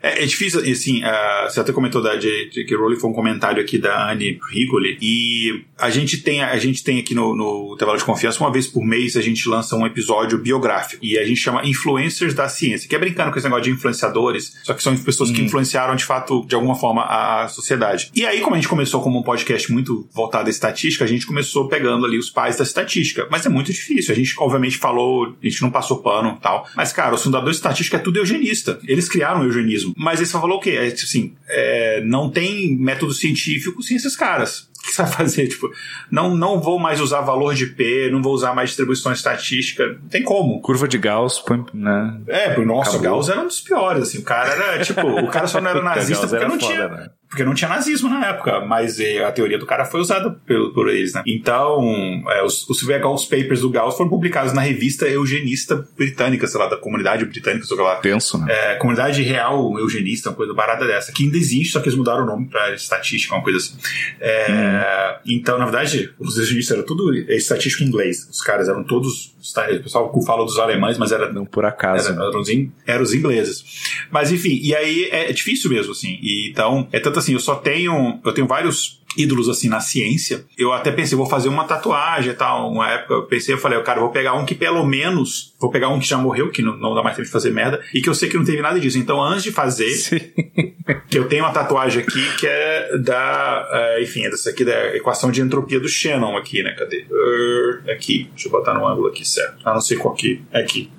É, é, difícil, assim, uh, você até comentou da J.K. Rowling, foi um comentário aqui da Anne Rigoli, e a gente tem, a gente tem aqui no, no Intervalo de Confiança, uma vez por mês a gente lança um episódio biográfico, e a gente chama Influencers da Ciência, que é brincando com esse negócio de influenciadores, só que são pessoas hum. que influenciaram, de fato, de alguma forma, a, a sociedade. E aí, como a gente começou como um podcast muito voltado à estatística, a gente começou pegando ali os pais da estatística, mas é muito difícil, a gente, obviamente, falou, a gente não passou pano e tal, mas, cara, os fundadores de estatística é tudo eugenista, eles eles criaram o eugenismo. Mas eles falou o quê? Assim, é, não tem método científico sem esses caras. O que você vai fazer? Tipo, não, não vou mais usar valor de P, não vou usar mais distribuição estatística. Não tem como. Curva de Gauss, né? É, porque, nossa, Acabou. Gauss era um dos piores, assim. O cara era, tipo, o cara só não era nazista porque não foda, tinha. Né? porque não tinha nazismo na época, mas é, a teoria do cara foi usada por, por eles, né? Então, é, os, os Gauss Papers do Gauss foram publicados na revista eugenista britânica, sei lá, da comunidade britânica, sei lá. Penso, né? É, comunidade real eugenista, uma coisa barata dessa, que ainda existe, só que eles mudaram o nome pra estatística, uma coisa assim. É, hum. Então, na verdade, os eugenistas eram tudo estatístico em inglês. Os caras eram todos, o pessoal fala dos alemães, mas era... Não por acaso. Era, eram, os, eram os ingleses. Mas, enfim, e aí é difícil mesmo, assim. E, então, é tanto assim, eu só tenho, eu tenho vários ídolos assim na ciência. Eu até pensei, vou fazer uma tatuagem e tal. Uma época eu pensei, eu falei, cara, eu vou pegar um que pelo menos, vou pegar um que já morreu, que não, não dá mais tempo de fazer merda, e que eu sei que não teve nada disso. Então, antes de fazer, que eu tenho uma tatuagem aqui que é da, uh, enfim, é dessa aqui da equação de entropia do Shannon aqui, né? Cadê? Uh, aqui, deixa eu botar no ângulo aqui certo. Ah, não sei qual aqui. É aqui.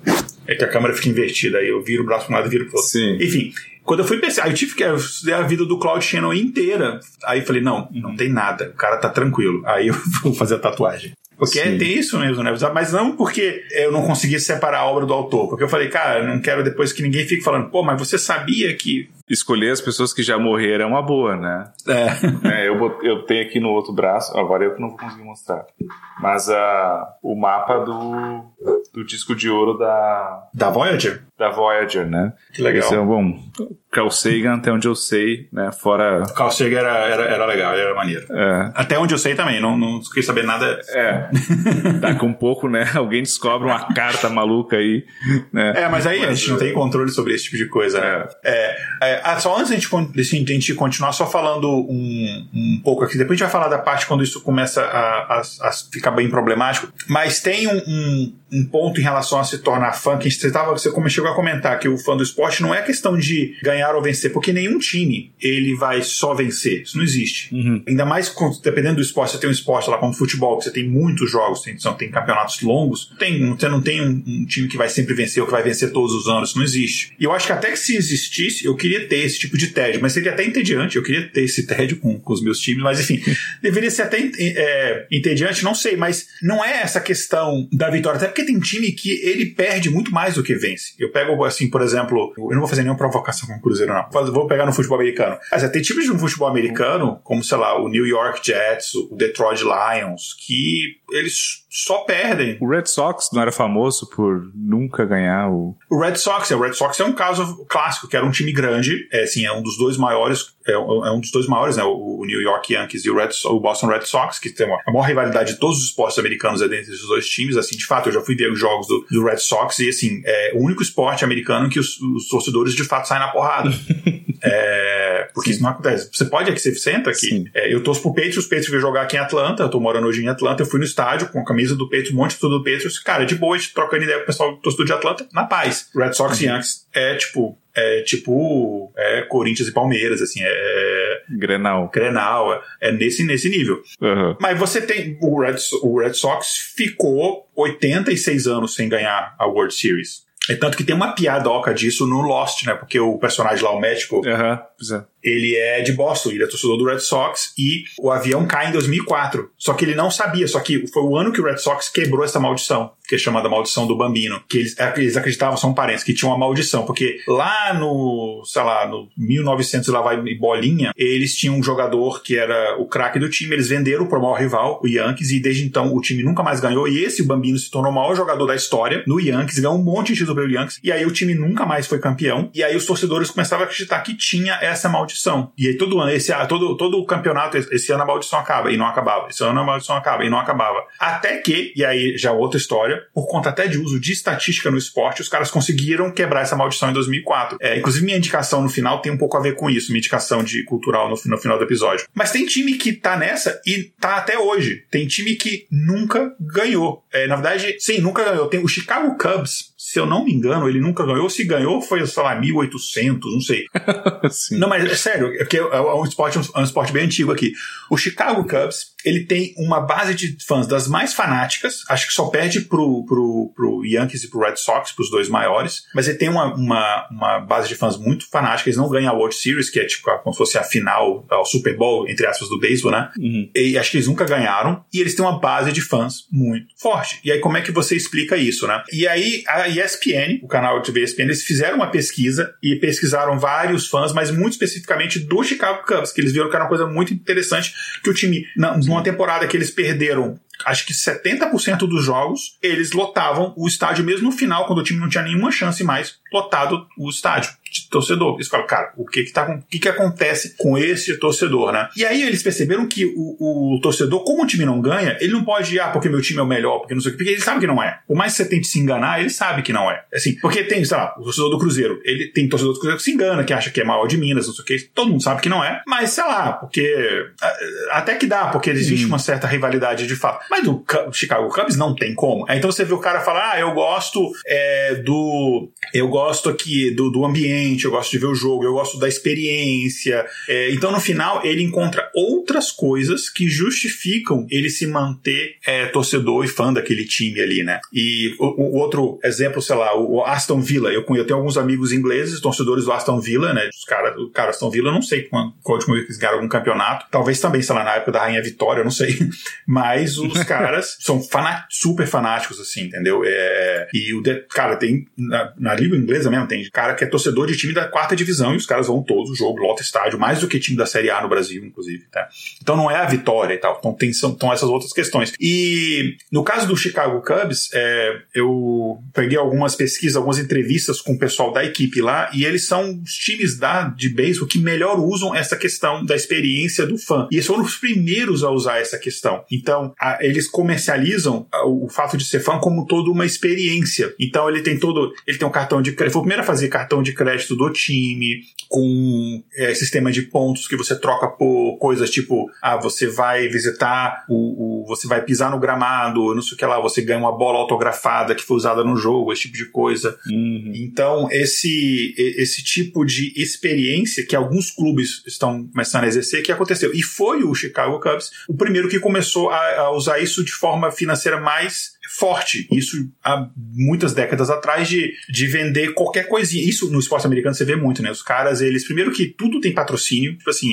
É que a câmera fica invertida, aí eu viro o braço para um lado e viro pro outro. Sim. Enfim, quando eu fui pensar, eu tive que estudar a vida do Claude Shannon inteira. Aí eu falei, não, não tem nada, o cara tá tranquilo. Aí eu vou fazer a tatuagem. Porque é, tem isso mesmo, né? Mas não porque eu não conseguia separar a obra do autor. Porque eu falei, cara, não quero depois que ninguém fique falando, pô, mas você sabia que. Escolher as pessoas que já morreram é uma boa, né? É. é eu, eu tenho aqui no outro braço, agora eu que não vou conseguir mostrar. Mas uh, o mapa do, do disco de ouro da. Da Voyager? Da Voyager, né? Que legal. Esse é, bom, Carl Sagan, até onde eu sei, né? Fora. Carl Sagan era, era, era legal, era maneiro. É. Até onde eu sei também, não, não quis saber nada. É. Daqui um pouco, né? Alguém descobre uma carta maluca aí. Né? É, mas aí mas, a gente não tem controle sobre esse tipo de coisa, né? É. é, é só antes a gente, a gente continuar só falando um, um pouco aqui, depois a gente vai falar da parte quando isso começa a, a, a ficar bem problemático, mas tem um, um um ponto em relação a se tornar fã, que você, tava, você chegou a comentar que o fã do esporte não é questão de ganhar ou vencer, porque nenhum time ele vai só vencer. Isso não existe. Uhum. Ainda mais dependendo do esporte, você tem um esporte lá como futebol, que você tem muitos jogos, tem, tem campeonatos longos, tem, você não tem um, um, time que vai sempre vencer ou que vai vencer todos os anos. Isso não existe. E eu acho que até que se existisse, eu queria ter esse tipo de tédio, mas seria até entediante. Eu queria ter esse tédio com, com os meus times, mas enfim, deveria ser até é, entediante, não sei, mas não é essa questão da vitória, até porque tem time que ele perde muito mais do que vence. Eu pego, assim, por exemplo, eu não vou fazer nenhuma provocação com o Cruzeiro, não. Vou pegar no futebol americano. Mas é, tem times de futebol americano, como, sei lá, o New York Jets, o Detroit Lions, que eles só perdem. O Red Sox não era famoso por nunca ganhar o. O Red Sox, é, o Red Sox é um caso clássico, que era um time grande, é assim, é um dos dois maiores, é, é um dos dois maiores, né? O, New York Yankees e o, Red, o Boston Red Sox, que tem uma, a maior rivalidade de todos os esportes americanos é dentro desses dois times. Assim, de fato, eu já fui ver os jogos do, do Red Sox e assim, é o único esporte americano que os, os torcedores de fato saem na porrada. é, porque Sim. isso não acontece. Você pode aqui, você senta aqui. É, eu torço pro Patriots, os Patriots veio jogar aqui em Atlanta, eu tô morando hoje em Atlanta, eu fui no estádio com a camisa do Patriots, um monte de tudo do Patriots, cara, de boa, a gente trocando ideia com o pessoal do torcedor de Atlanta, na paz. Red Sox e uhum. Yankees é tipo, é tipo é Corinthians e Palmeiras, assim, é. é Grenal. Grenal, é, é nesse, nesse nível. Uhum. Mas você tem. O Red, o Red Sox ficou 86 anos sem ganhar a World Series. É tanto que tem uma piadoca disso no Lost, né? Porque o personagem lá, o médico, uhum, ele é de Boston, ele é torcedor do Red Sox e o avião cai em 2004. Só que ele não sabia, só que foi o ano que o Red Sox quebrou essa maldição, que é chamada maldição do Bambino, que eles, é, eles acreditavam, são parentes, que tinha uma maldição, porque lá no, sei lá, no 1900 lá vai bolinha, eles tinham um jogador que era o craque do time, eles venderam pro maior rival, o Yankees, e desde então o time nunca mais ganhou, e esse Bambino se tornou o maior jogador da história no Yankees, ganhou um monte de título sobre o Yankees, e aí o time nunca mais foi campeão, e aí os torcedores começavam a acreditar que tinha essa maldição. E aí todo ano, esse, todo, todo o campeonato, esse ano a maldição acaba, e não acabava. Esse ano a maldição acaba, e não acabava. Até que, e aí já outra história, por conta até de uso de estatística no esporte, os caras conseguiram quebrar essa maldição em 2004. É, inclusive minha indicação no final tem um pouco a ver com isso, minha indicação de cultural no, no final do episódio. Mas tem time que tá nessa e tá até hoje. Tem time que nunca ganhou. É, na verdade, sim, nunca ganhou. Tem o Chicago Cubs, se eu não me engano, ele nunca ganhou. Se ganhou, foi, sei lá, 1800, não sei. não, mas é sério, é porque é um esporte, é um esporte bem antigo aqui. O Chicago Cubs, ele tem uma base de fãs das mais fanáticas, acho que só perde pro, pro, pro Yankees e pro Red Sox, pros dois maiores, mas ele tem uma, uma, uma base de fãs muito fanática, eles não ganham a World Series, que é tipo como se fosse a final, o Super Bowl, entre aspas, do beisebol, né? Uhum. E acho que eles nunca ganharam, e eles têm uma base de fãs muito forte. E aí como é que você explica isso, né? E aí a ESPN, o canal de ESPN, eles fizeram uma pesquisa e pesquisaram vários fãs, mas muito especificamente do Chicago Cubs, que eles viram que era uma coisa muito interessante, que o time, numa temporada que eles perderam acho que 70% dos jogos, eles lotavam o estádio mesmo no final, quando o time não tinha nenhuma chance mais, lotado o estádio de torcedor. Eles falam, cara, o que que, tá, o que que acontece com esse torcedor, né? E aí eles perceberam que o, o torcedor, como o time não ganha, ele não pode ir, ah, porque meu time é o melhor, porque não sei o que, porque ele sabe que não é. Por mais que você tente se enganar, ele sabe que não é. Assim, porque tem, sei lá, o torcedor do Cruzeiro, ele tem torcedor do Cruzeiro que se engana, que acha que é maior de Minas, não sei o que, todo mundo sabe que não é, mas sei lá, porque até que dá, porque existe hum. uma certa rivalidade de fato. Mas do Chicago Cubs não tem como. Então você vê o cara falar, ah, eu gosto é, do. Eu gosto aqui do, do ambiente, eu gosto de ver o jogo, eu gosto da experiência. É, então no final ele encontra outras coisas que justificam ele se manter é, torcedor e fã daquele time ali, né? E o, o, outro exemplo, sei lá, o Aston Villa. Eu, eu tenho alguns amigos ingleses, torcedores do Aston Villa, né? Os caras, o cara Aston Villa, eu não sei quando, que eles ganharam algum campeonato. Talvez também, sei lá, na época da Rainha Vitória, eu não sei. Mas os caras são super fanáticos, assim, entendeu? É, e o, cara, tem na, na língua inglesa mesmo, tem cara que é torcedor de time da quarta divisão e os caras vão todos o jogo, lota estádio, mais do que time da Série A no Brasil, inclusive, tá? Então não é a vitória e tal. Então tem são, então essas outras questões. E no caso do Chicago Cubs, é, eu peguei algumas pesquisas, algumas entrevistas com o pessoal da equipe lá e eles são os times da, de beisebol que melhor usam essa questão da experiência do fã. E eles foram os primeiros a usar essa questão. Então, a, eles comercializam o, o fato de ser fã como toda uma experiência. Então ele tem todo, ele tem um cartão de crédito, foi o primeiro a fazer cartão de crédito do time, com é, sistema de pontos que você troca por coisas tipo, ah, você vai visitar o, o, você vai pisar no gramado, não sei o que lá, você ganha uma bola autografada que foi usada no jogo, esse tipo de coisa. Uhum. Então, esse, esse tipo de experiência que alguns clubes estão começando a exercer, que aconteceu. E foi o Chicago Cubs o primeiro que começou a, a usar isso de forma financeira mais forte. Isso há muitas décadas atrás de, de vender qualquer coisinha. Isso no esporte americano você vê muito, né? Os caras, eles, primeiro que tudo tem patrocínio, tipo assim,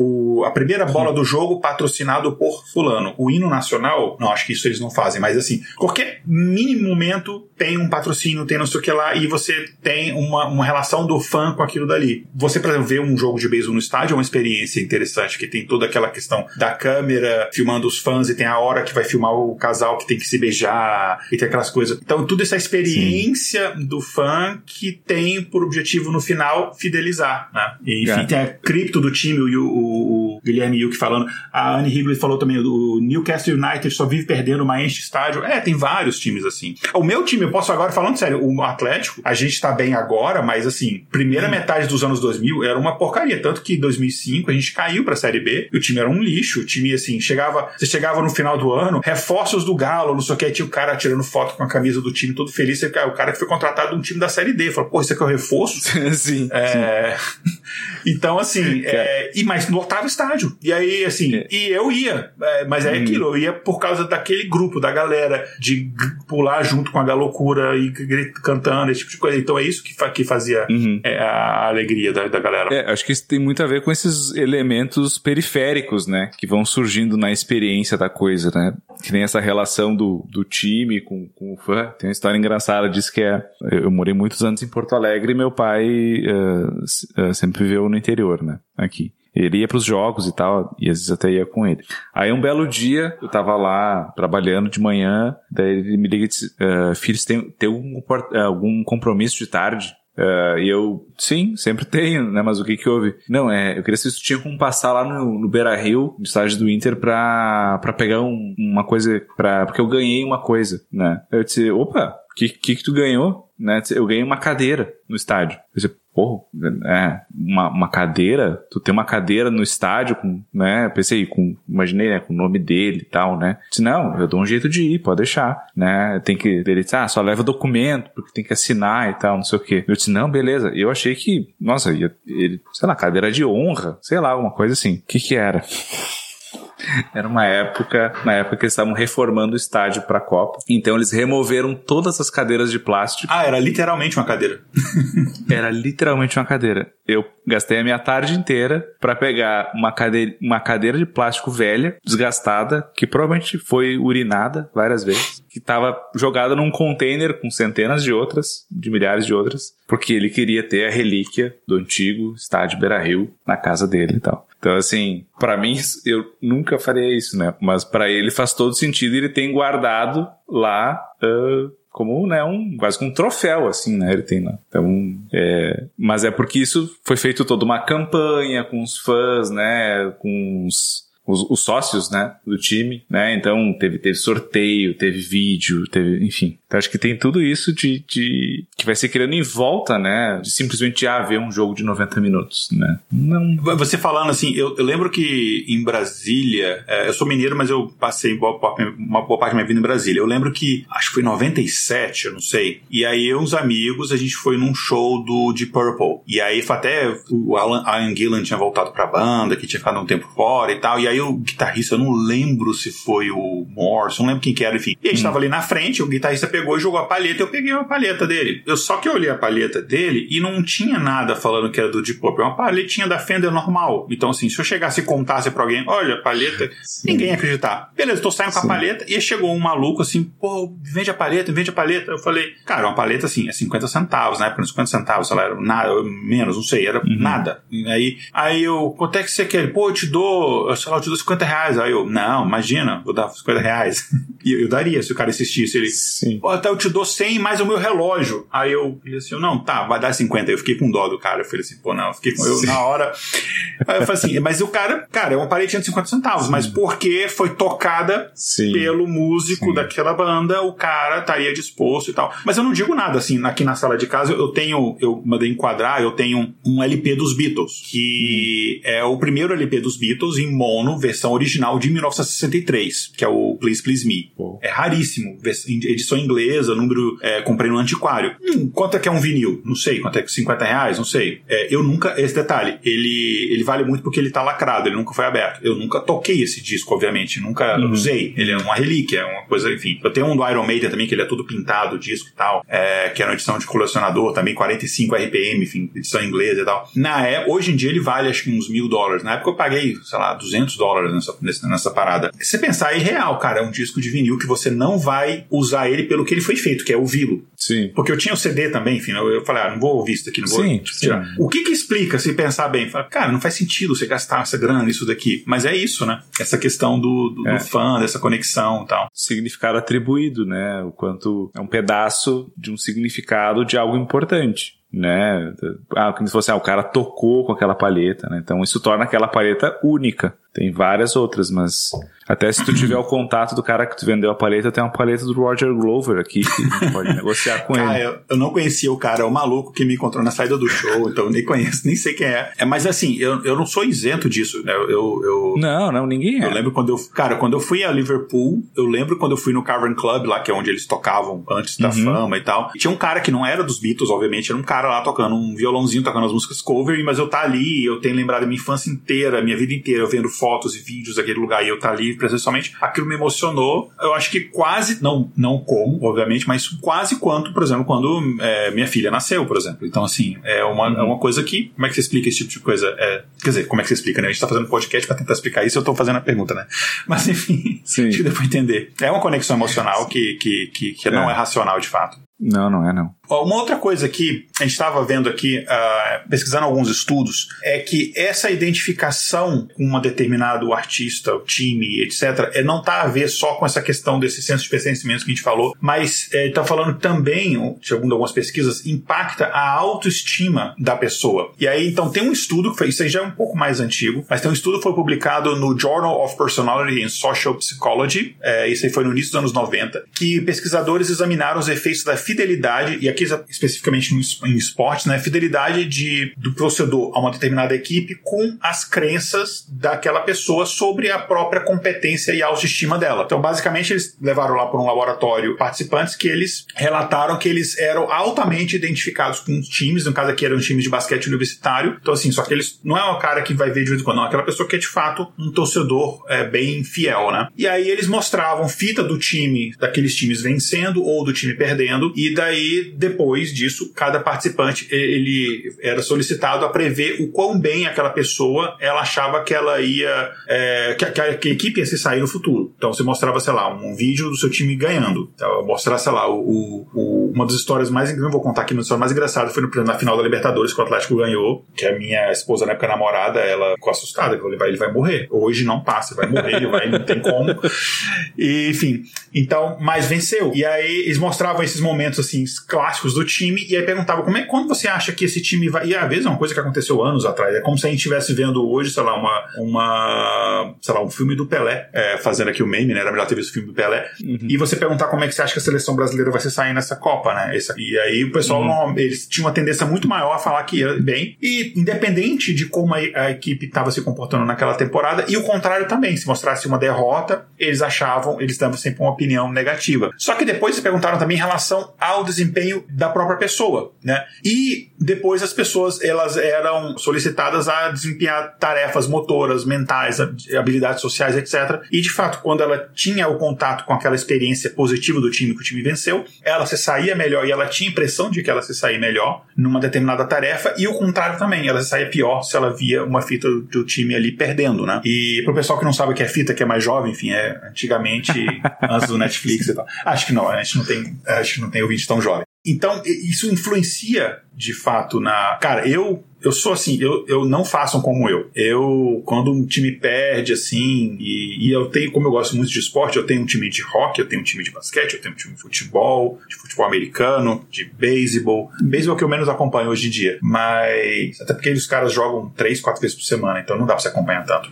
o, a primeira bola do jogo patrocinado por fulano. O hino nacional, não, acho que isso eles não fazem, mas assim, qualquer mínimo momento tem um patrocínio, tem não sei o que lá, e você tem uma, uma relação do fã com aquilo dali. Você, para ver um jogo de beisebol no estádio é uma experiência interessante, que tem toda aquela questão da câmera filmando os fãs e tem a hora que vai filmar o casal que tem que se beijar e tem aquelas coisas. Então, tudo essa experiência Sim. do fã que tem por objetivo no final fidelizar, né? E, enfim, é. tem a cripto do time, o, o, o Guilherme Yuki falando, a Anne Higley falou também, o Newcastle United só vive perdendo, mas enche estádio. É, tem vários times assim. O meu time, eu posso agora, falando sério, o Atlético, a gente tá bem agora, mas assim, primeira hum. metade dos anos 2000 era uma porcaria. Tanto que em 2005 a gente caiu pra Série B e o time era um lixo. O time, assim, chegava, você chegava no final do ano, reforços do Galo, não sei o que, tinha o cara tirando foto com a camisa do time todo feliz. O cara que foi contratado de um time da Série D. Falou, pô, isso aqui é o reforço? sim. É... sim. então, assim, é... e mas lotava estádio. E aí, assim, é. e eu ia, é, mas é hum. aquilo, eu ia por causa daquele grupo, da galera, de pular junto com a loucura e cantando, esse tipo de coisa. Então é isso que, fa que fazia uhum. é, a alegria da, da galera. É, acho que isso tem muito a ver com esses elementos periféricos, né? Que vão surgindo na experiência da coisa, né? Que nem essa relação do, do time com, com o fã. Tem uma história engraçada, diz que é. Eu morei muitos anos em Porto Alegre e meu pai uh, uh, sempre viveu no interior, né? Aqui. Ele ia pros jogos e tal, e às vezes até ia com ele. Aí um belo dia, eu tava lá trabalhando de manhã, daí ele me liga e disse, uh, filho, você tem, tem algum, algum compromisso de tarde? Uh, e eu, sim, sempre tenho, né? Mas o que que houve? Não, é, eu queria saber se tinha como passar lá no, no Beira Rio, no estádio do Inter, pra, pra pegar um, uma coisa, pra, porque eu ganhei uma coisa, né? Eu disse, opa, o que, que que tu ganhou? Né? Eu ganhei uma cadeira no estádio. Eu disse, Porra, é, uma, uma cadeira, tu tem uma cadeira no estádio, com, né? Pensei, com, imaginei, né, com o nome dele e tal, né? Disse, não, eu dou um jeito de ir, pode deixar, né? Tem que, ele disse, ah, só leva documento, porque tem que assinar e tal, não sei o quê. Eu disse, não, beleza. Eu achei que, nossa, ia, ele, sei lá, cadeira de honra, sei lá, alguma coisa assim. O que que era? Era uma época, na época que eles estavam reformando o estádio para a Copa. Então eles removeram todas as cadeiras de plástico. Ah, era literalmente uma cadeira. era literalmente uma cadeira. Eu gastei a minha tarde inteira para pegar uma cadeira, uma cadeira de plástico velha, desgastada, que provavelmente foi urinada várias vezes, que estava jogada num container com centenas de outras, de milhares de outras, porque ele queria ter a relíquia do antigo estádio Beira-Rio na casa dele e tal. Então, assim, para mim, eu nunca faria isso, né? Mas para ele faz todo sentido ele tem guardado lá uh, como, né, um, quase como um troféu, assim, né, ele tem lá. Então, é, mas é porque isso foi feito toda uma campanha com os fãs, né, com os, os, os, sócios, né, do time, né? Então teve, teve sorteio, teve vídeo, teve, enfim. Então acho que tem tudo isso de, de que vai ser criando em volta, né, de simplesmente ah, ver um jogo de 90 minutos, né? Não. Você falando assim, eu, eu lembro que em Brasília, é, eu sou mineiro, mas eu passei boa, uma boa parte da minha vida em Brasília. Eu lembro que acho que foi em 97, eu não sei. E aí eu, uns amigos, a gente foi num show do Deep Purple. E aí foi até o Alan, Ian Gillan tinha voltado pra banda, que tinha ficado um tempo fora e tal. E aí o guitarrista, eu não lembro se foi o Morse, não lembro quem que era, enfim. E a gente hum. tava ali na frente, o guitarrista pegou e jogou a palheta, eu peguei a palheta dele. Eu só que eu olhei a palheta dele e não tinha nada falando que era do Deep Purple, é uma palhetinha da Fender normal. Então assim, se eu chegasse e contasse pra alguém, olha, palheta, Sim. ninguém ia acreditar. Beleza, tô saindo com a palheta e chegou um maluco assim, pô, vende a palheta, vende a palheta. Eu falei, cara, uma palheta assim, é 50 centavos, na época 50 centavos, sei lá, era nada, menos, não sei, era uhum. nada. E aí, aí eu, quanto é que você quer? Pô, eu te dou, sei lá, eu te dou 50 reais. Aí eu, não, imagina, vou dar 50 reais. E eu daria se o cara insistisse. Ele, Sim. Tá, eu te dou 100 mais o meu relógio. Aí eu falei assim, não, tá, vai dar 50. Eu fiquei com dó do cara. Eu falei assim, pô, não, eu fiquei com eu Sim. na hora. Aí eu falei assim, mas o cara, cara, é uma parede de 50 centavos, mas porque foi tocada Sim. pelo músico Sim. daquela banda, o cara estaria disposto e tal. Mas eu não digo nada assim, aqui na sala de casa eu tenho, eu mandei enquadrar, eu tenho um LP dos Beatles, que é o primeiro LP dos Beatles em mono, versão original de 1963, que é o Please Please Me. Pô. É raríssimo, edição inglesa, número, é, comprei no antiquário. Hum, quanto é que é um vinil? Não sei, quanto é que 50 reais? Não sei. É, eu nunca, esse detalhe, ele, ele vale muito porque ele tá lacrado, ele nunca foi aberto. Eu nunca toquei esse disco, obviamente, nunca usei. Ele é uma relíquia, é uma coisa, enfim. Eu tenho um do Iron Maiden também, que ele é todo pintado, o disco e tal, é, que era uma edição de colecionador também, 45 RPM, enfim, edição inglesa e tal. Na época, hoje em dia ele vale acho que uns mil dólares. Na época eu paguei, sei lá, 200 dólares nessa, nessa, parada. Se você pensar, é irreal, cara, é um disco de vinil que você não vai usar ele pelo que ele foi feito, que é ouvi-lo. Sim. Porque eu tinha o CD também, enfim, eu, eu falei, ah, não vou ouvir isso daqui, não vou Sim, tirar. sim. O que que explica, se pensar bem? Fala, cara, não faz sentido você gastar essa grana nisso daqui. Mas é isso, né? Essa questão do, do, É. do fã, dessa conexão e tal. Significado atribuído, né? O quanto é um pedaço de um significado de algo importante. Né? Ah, como se fosse, ah, o cara tocou com aquela palheta, né? Então isso torna aquela palheta única. Tem várias outras, mas até se tu tiver o contato do cara que tu vendeu a paleta, tem uma paleta do Roger Glover aqui que a pode negociar com Cara, ele. eu, eu não conhecia o cara, é o maluco que me encontrou na saída do show, então eu nem conheço, nem sei quem é. é mas assim, eu, eu não sou isento disso, né? Eu, eu, Não, não, ninguém é. Eu lembro quando eu. Cara, quando eu fui a Liverpool, eu lembro quando eu fui no Cavern Club, lá, que é onde eles tocavam antes da Uhum. fama e tal. E tinha um cara que não era dos Beatles, obviamente, era um cara lá tocando um violãozinho, tocando as músicas cover, mas eu tá ali, eu tenho lembrado a minha infância inteira, minha vida inteira, eu vendo fotos e vídeos daquele lugar e eu tá ali presencialmente. Aquilo me emocionou. Eu acho que quase, não, não como, obviamente, mas quase quanto, por exemplo, quando é, minha filha nasceu, por exemplo. Então, assim, é uma, é uma coisa que. Como é que você explica esse tipo de coisa? É, quer dizer, como é que você explica, né? A gente tá fazendo podcast pra tentar explicar isso, eu tô fazendo a pergunta, né? Mas enfim, Sim. acho que deu pra entender. É uma conexão emocional que, que, que, que não É. é racional de fato. Não, não é não. Uma outra coisa que a gente estava vendo aqui, ah, pesquisando alguns estudos, é que essa identificação com um determinado artista, time, etc., é, não está a ver só com essa questão desse senso de pertencimento que a gente falou, mas está falando também, segundo algumas pesquisas, impacta a autoestima da pessoa. E aí, então, tem um estudo, que foi, isso aí já é um pouco mais antigo, mas tem um estudo que foi publicado no Journal of Personality and Social Psychology, é, isso aí foi no início dos anos 90, que pesquisadores examinaram os efeitos da fidelidade, e aqui especificamente no em esportes, né, fidelidade de, do torcedor a uma determinada equipe com as crenças daquela pessoa sobre a própria competência e autoestima dela. Então, basicamente, eles levaram lá para um laboratório participantes que eles relataram que eles eram altamente identificados com os times, no caso aqui eram times de basquete universitário. Então, assim, só que eles não é um cara que vai ver de vez em quando, não, é aquela pessoa que é de fato um torcedor é, bem fiel, né? E aí eles mostravam fita do time, daqueles times vencendo ou do time perdendo, e daí, depois disso, cada participante ele era solicitado a prever o quão bem aquela pessoa ela achava que ela ia. é, que, que a, que a equipe ia se sair no futuro. Então você mostrava, sei lá, um vídeo do seu time ganhando. Então, mostrar, sei lá, o, o- uma das histórias mais. Não vou contar aqui, mas a história mais engraçada foi no, na final da Libertadores que o Atlético ganhou. Que a minha esposa, na época namorada, ela ficou assustada. que Ele vai, ele vai morrer. Hoje não passa, vai morrer, ele vai, não tem como. E, enfim, então, mas venceu. E aí eles mostravam esses momentos assim clássicos do time e aí perguntavam como é quando você acha que esse time vai. E às vezes é uma coisa que aconteceu anos atrás. É como se a gente estivesse vendo hoje, sei lá, uma, uma sei lá, um filme do Pelé, é, fazendo aqui o meme, né? Era melhor ter visto o filme do Pelé. E você perguntar como é que você acha que a seleção brasileira vai se sair nessa Copa, né? Essa- e aí o pessoal não- eles tinham uma tendência muito maior a falar que ia bem. E independente de como a, a equipe estava se comportando naquela temporada, e o contrário também, se mostrasse uma derrota, eles achavam, eles davam sempre uma opinião negativa. Só que depois se perguntaram também em relação ao desempenho da própria pessoa, né? E depois as pessoas elas eram solicitadas a desempenhar tarefas motoras, mentais, hab- habilidades sociais, etc. E de fato, quando ela tinha o contato com aquela experiência positiva do time que o time venceu, ela se saía melhor e ela tinha impressão de que ela se saía melhor numa determinada tarefa, e o contrário também, ela se saía pior se ela via uma fita do, do time ali perdendo, né? E pro pessoal que não sabe o que é fita, que é mais jovem, enfim, é antigamente, antes do Netflix e tal. Acho que não, a gente não tem, acho que não tem ouvinte tão jovem. Então, isso influencia de fato na. Cara, eu eu sou assim, eu, eu não façam como eu. Eu, quando um time perde, assim, e, e, eu tenho, como eu gosto muito de esporte, eu tenho um time de rock, eu tenho um time de basquete, eu tenho um time de futebol, de futebol americano, de beisebol. Beisebol é que eu menos acompanho hoje em dia. Mas, até porque os caras jogam três, quatro vezes por semana, então não dá pra você acompanhar tanto.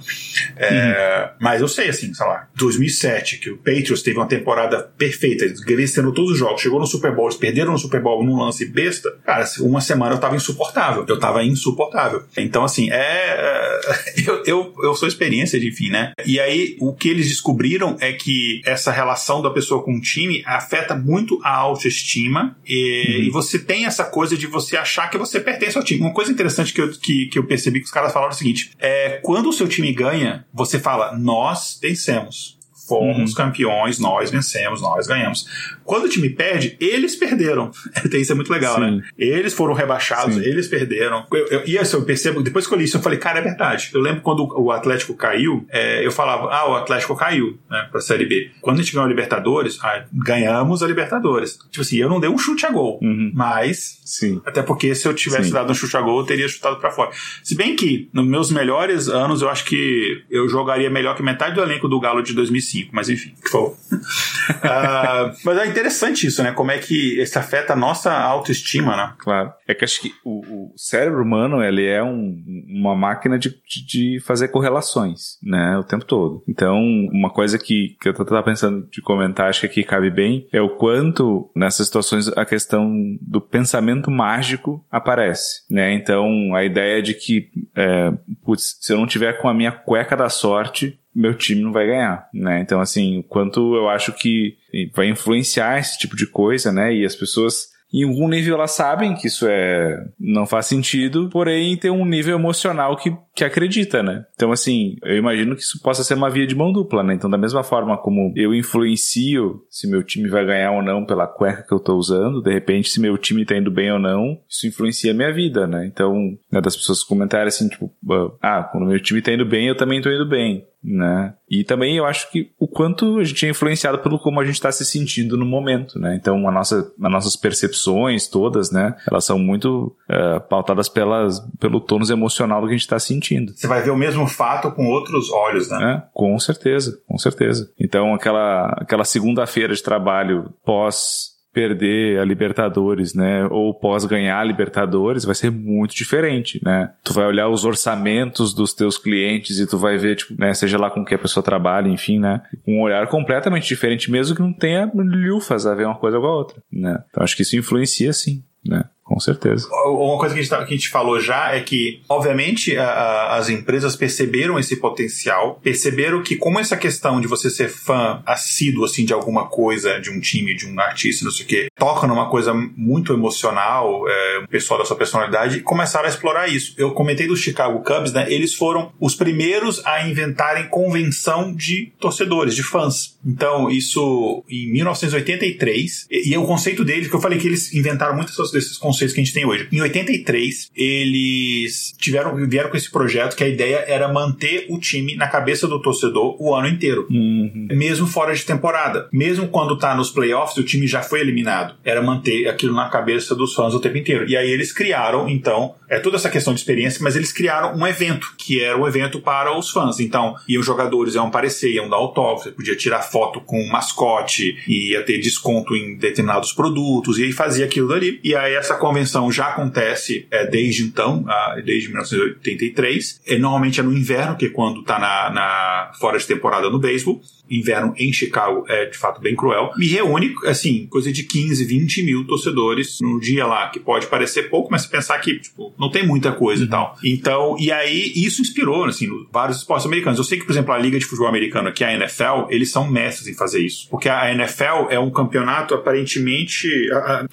É, uhum. Mas eu sei, assim, sei lá, 2007, que o Patriots teve uma temporada perfeita, eles vencendo todos os jogos, chegou no Super Bowl, eles perderam no Super Bowl num lance besta. Cara, uma semana eu tava insuportável. Eu tava insuportável. Então, assim, é. Eu, eu, eu sou experiência de enfim, né? E aí, o que eles descobriram é que essa relação da pessoa com o time afeta muito a autoestima e, uhum. e você tem essa coisa de você achar que você pertence ao time. Uma coisa interessante que eu, que, que eu percebi que os caras falaram é o seguinte: é quando o seu time ganha, você fala, nós vencemos. Fomos uhum. campeões, nós vencemos, nós ganhamos. Quando o time perde, eles perderam. Isso é muito legal, Sim. né? Eles foram rebaixados, Sim. eles perderam. Eu, eu, e assim, eu percebo, depois que eu li isso, eu falei, cara, é verdade. Eu lembro quando o Atlético caiu, é, eu falava, ah, o Atlético caiu, né, pra Série B. Quando a gente ganhou a Libertadores, ah, ganhamos a Libertadores. Tipo assim, eu não dei um chute a gol, uhum. mas. Sim. Até porque se eu tivesse Sim. dado um chute a gol, eu teria chutado para fora. Se bem que, nos meus melhores anos, eu acho que eu jogaria melhor que metade do elenco do Galo de 2005, mas enfim, que for. uh, mas é interessante isso, né? Como é que isso afeta a nossa autoestima, né? Claro. É que acho que o, o cérebro humano, ele é um, uma máquina de, de, fazer correlações, né? O tempo todo. Então, uma coisa que, que eu tava pensando de comentar, acho que aqui cabe bem, é o quanto nessas situações a questão do pensamento mágico aparece, né? Então, a ideia de que, é, putz, se eu não tiver com a minha cueca da sorte, meu time não vai ganhar, né? Então, assim, o quanto eu acho que vai influenciar esse tipo de coisa, né? E as pessoas em algum nível elas sabem que isso é não faz sentido, porém tem um nível emocional que, que acredita, né? Então, assim, eu imagino que isso possa ser uma via de mão dupla, né? Então, da mesma forma como eu influencio se meu time vai ganhar ou não pela cueca que eu tô usando, de repente, se meu time tá indo bem ou não, isso influencia a minha vida, né? Então, né, das pessoas comentarem assim, tipo, ah, quando meu time tá indo bem, eu também tô indo bem né? E também eu acho que o quanto a gente é influenciado pelo como a gente está se sentindo no momento, né? Então a nossa, as nossas percepções todas, né? Elas são muito uh, pautadas pelas, pelo tônus emocional do que a gente está sentindo. Você vai ver o mesmo fato com outros olhos, né? É, com certeza, com certeza. Então aquela, aquela segunda-feira de trabalho pós perder a Libertadores, né, ou pós ganhar a Libertadores, vai ser muito diferente, né? Tu vai olhar os orçamentos dos teus clientes e tu vai ver, tipo, né, seja lá com que a pessoa trabalha, enfim, né, um olhar completamente diferente, mesmo que não tenha lufas a ver uma coisa com a outra, né? Então acho que isso influencia sim, né? Com certeza. Uma coisa que a gente, tá, que a gente falou já é que, obviamente, a, a, as empresas perceberam esse potencial, perceberam que, como essa questão de você ser fã assíduo assim, de alguma coisa, de um time, de um artista, não sei o quê, toca numa coisa muito emocional, é, um pessoal da sua personalidade, começaram a explorar isso. Eu comentei do Chicago Cubs, né? Eles foram os primeiros a inventarem convenção de torcedores, de fãs. Então, isso em 1983, e, e é o conceito deles, que eu falei que eles inventaram muitos desses conceitos conceitos que a gente tem hoje. Em 83, eles tiveram, vieram com esse projeto que a ideia era manter o time na cabeça do torcedor o ano inteiro. Uhum. Mesmo fora de temporada. Mesmo quando tá nos playoffs, o time já foi eliminado. Era manter aquilo na cabeça dos fãs o tempo inteiro. E aí eles criaram, então, é toda essa questão de experiência, mas eles criaram um evento, que era um evento para os fãs. Então, iam jogadores, iam aparecer, iam dar autógrafo, podia tirar foto com um mascote, ia ter desconto em determinados produtos, e aí fazia aquilo dali. E aí essa convenção já acontece é, desde então, desde 1983. É, normalmente é no inverno, que é quando está na, na, fora de temporada no beisebol. Inverno em Chicago é de fato bem cruel. Me reúne, assim, coisa de 15, 20 mil torcedores no dia lá, que pode parecer pouco, mas se pensar que tipo, não tem muita coisa uhum. e tal. Então, e aí isso inspirou, assim, vários esportes americanos. Eu sei que, por exemplo, a Liga de Futebol Americano, que é a NFL, eles são mestres em fazer isso. Porque a NFL é um campeonato aparentemente,